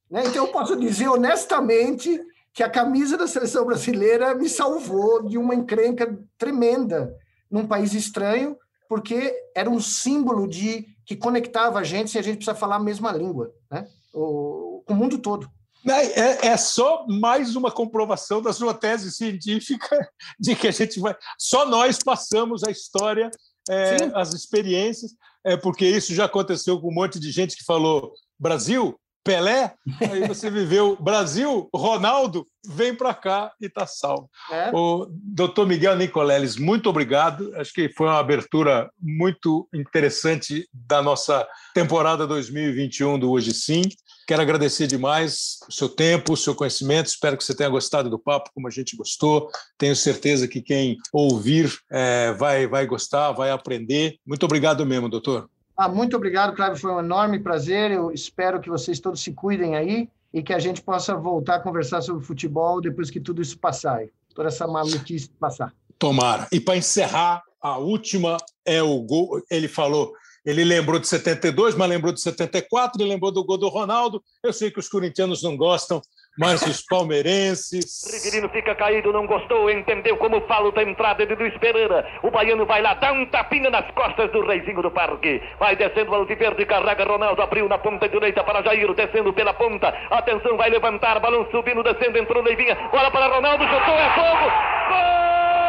Né? Então eu posso dizer honestamente que a camisa da seleção brasileira me salvou de uma encrenca tremenda num país estranho, porque era um símbolo de que conectava a gente se a gente precisa falar a mesma língua, né? o, com o mundo todo.
É, é, só mais uma comprovação da sua tese científica [laughs] de que a gente vai. Só nós passamos a história, é, as experiências, é, porque isso já aconteceu com um monte de gente que falou Brasil, Pelé, aí você viveu Brasil, Ronaldo, vem para cá e está salvo. É. O doutor Miguel Nicoleles, muito obrigado. Acho que foi uma abertura muito interessante da nossa temporada 2021 do Hoje Sim. Quero agradecer demais o seu tempo, o seu conhecimento. Espero que você tenha gostado do papo, como a gente gostou. Tenho certeza que quem ouvir é, vai, vai gostar, vai aprender. Muito obrigado mesmo, doutor.
Ah, muito obrigado, Cláudio. Foi um enorme prazer. Eu espero que vocês todos se cuidem aí e que a gente possa voltar a conversar sobre futebol depois que tudo isso passar. Toda essa maluquice passar.
Tomara. E para encerrar, a última é o gol. Ele falou ele lembrou de 72, mas lembrou de 74, ele lembrou do gol do Ronaldo. Eu sei que os corintianos não gostam, mas os palmeirenses.
Riverino fica caído, não gostou, entendeu como falo da entrada de Luiz Pereira. O baiano vai lá, dá um tapinha nas costas do reizinho do parque. Vai descendo o Alviverde, carrega Ronaldo, abriu na ponta direita para Jair, descendo pela ponta. Atenção, vai levantar, balão subindo, descendo, entrou Leivinha. Bola para Ronaldo, chutou, é fogo. Gol!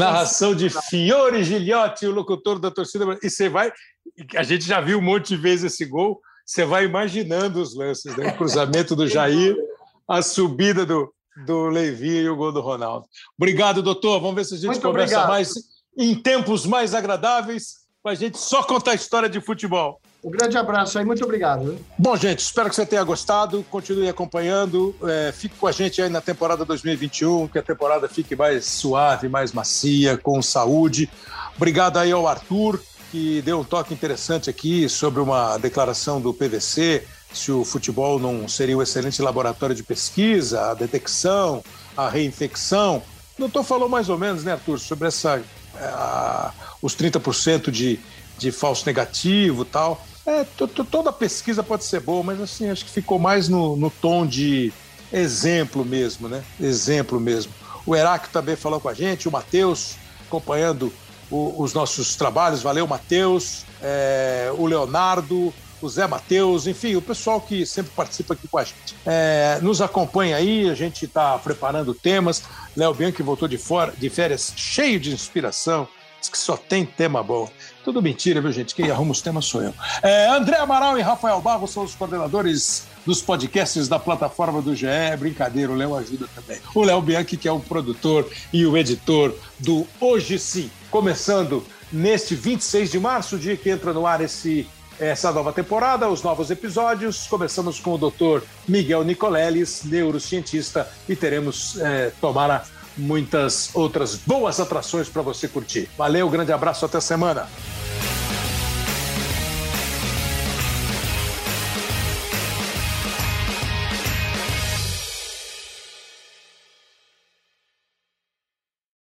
Narração de Fiore Gilhote, o locutor da torcida. E você vai. A gente já viu um monte de vezes esse gol. Você vai imaginando os lances, né? O cruzamento do Jair, a subida do, do Levi e o gol do Ronaldo. Obrigado, doutor. Vamos ver se a gente Muito conversa obrigado. mais em tempos mais agradáveis, para a gente só contar a história de futebol.
Um grande abraço aí, muito obrigado.
Bom, gente, espero que você tenha gostado. Continue acompanhando. É, fique com a gente aí na temporada 2021, que a temporada fique mais suave, mais macia, com saúde. Obrigado aí ao Arthur, que deu um toque interessante aqui sobre uma declaração do PVC, se o futebol não seria um excelente laboratório de pesquisa, a detecção, a reinfecção. O doutor falou mais ou menos, né, Arthur, sobre essa, a, os 30% de, de falso negativo tal. É, toda pesquisa pode ser boa, mas assim, acho que ficou mais no, no tom de exemplo mesmo, né? Exemplo mesmo. O Heráclito também falou com a gente, o Matheus, acompanhando o, os nossos trabalhos. Valeu, Matheus, é, o Leonardo, o Zé Matheus, enfim, o pessoal que sempre participa aqui com a gente. É, nos acompanha aí, a gente está preparando temas. Léo Bianchi voltou de, fora, de férias cheio de inspiração, diz que só tem tema bom. Tudo mentira, viu, gente? Quem arruma os temas sou eu. É, André Amaral e Rafael Barros são os coordenadores dos podcasts da plataforma do GE. Brincadeira, o Léo ajuda também. O Léo Bianchi, que é o produtor e o editor do Hoje Sim. Começando neste 26 de março, dia que entra no ar esse essa nova temporada, os novos episódios. Começamos com o Dr. Miguel Nicoleles, neurocientista, e teremos, é, tomara, muitas outras boas atrações para você curtir. Valeu, grande abraço, até semana.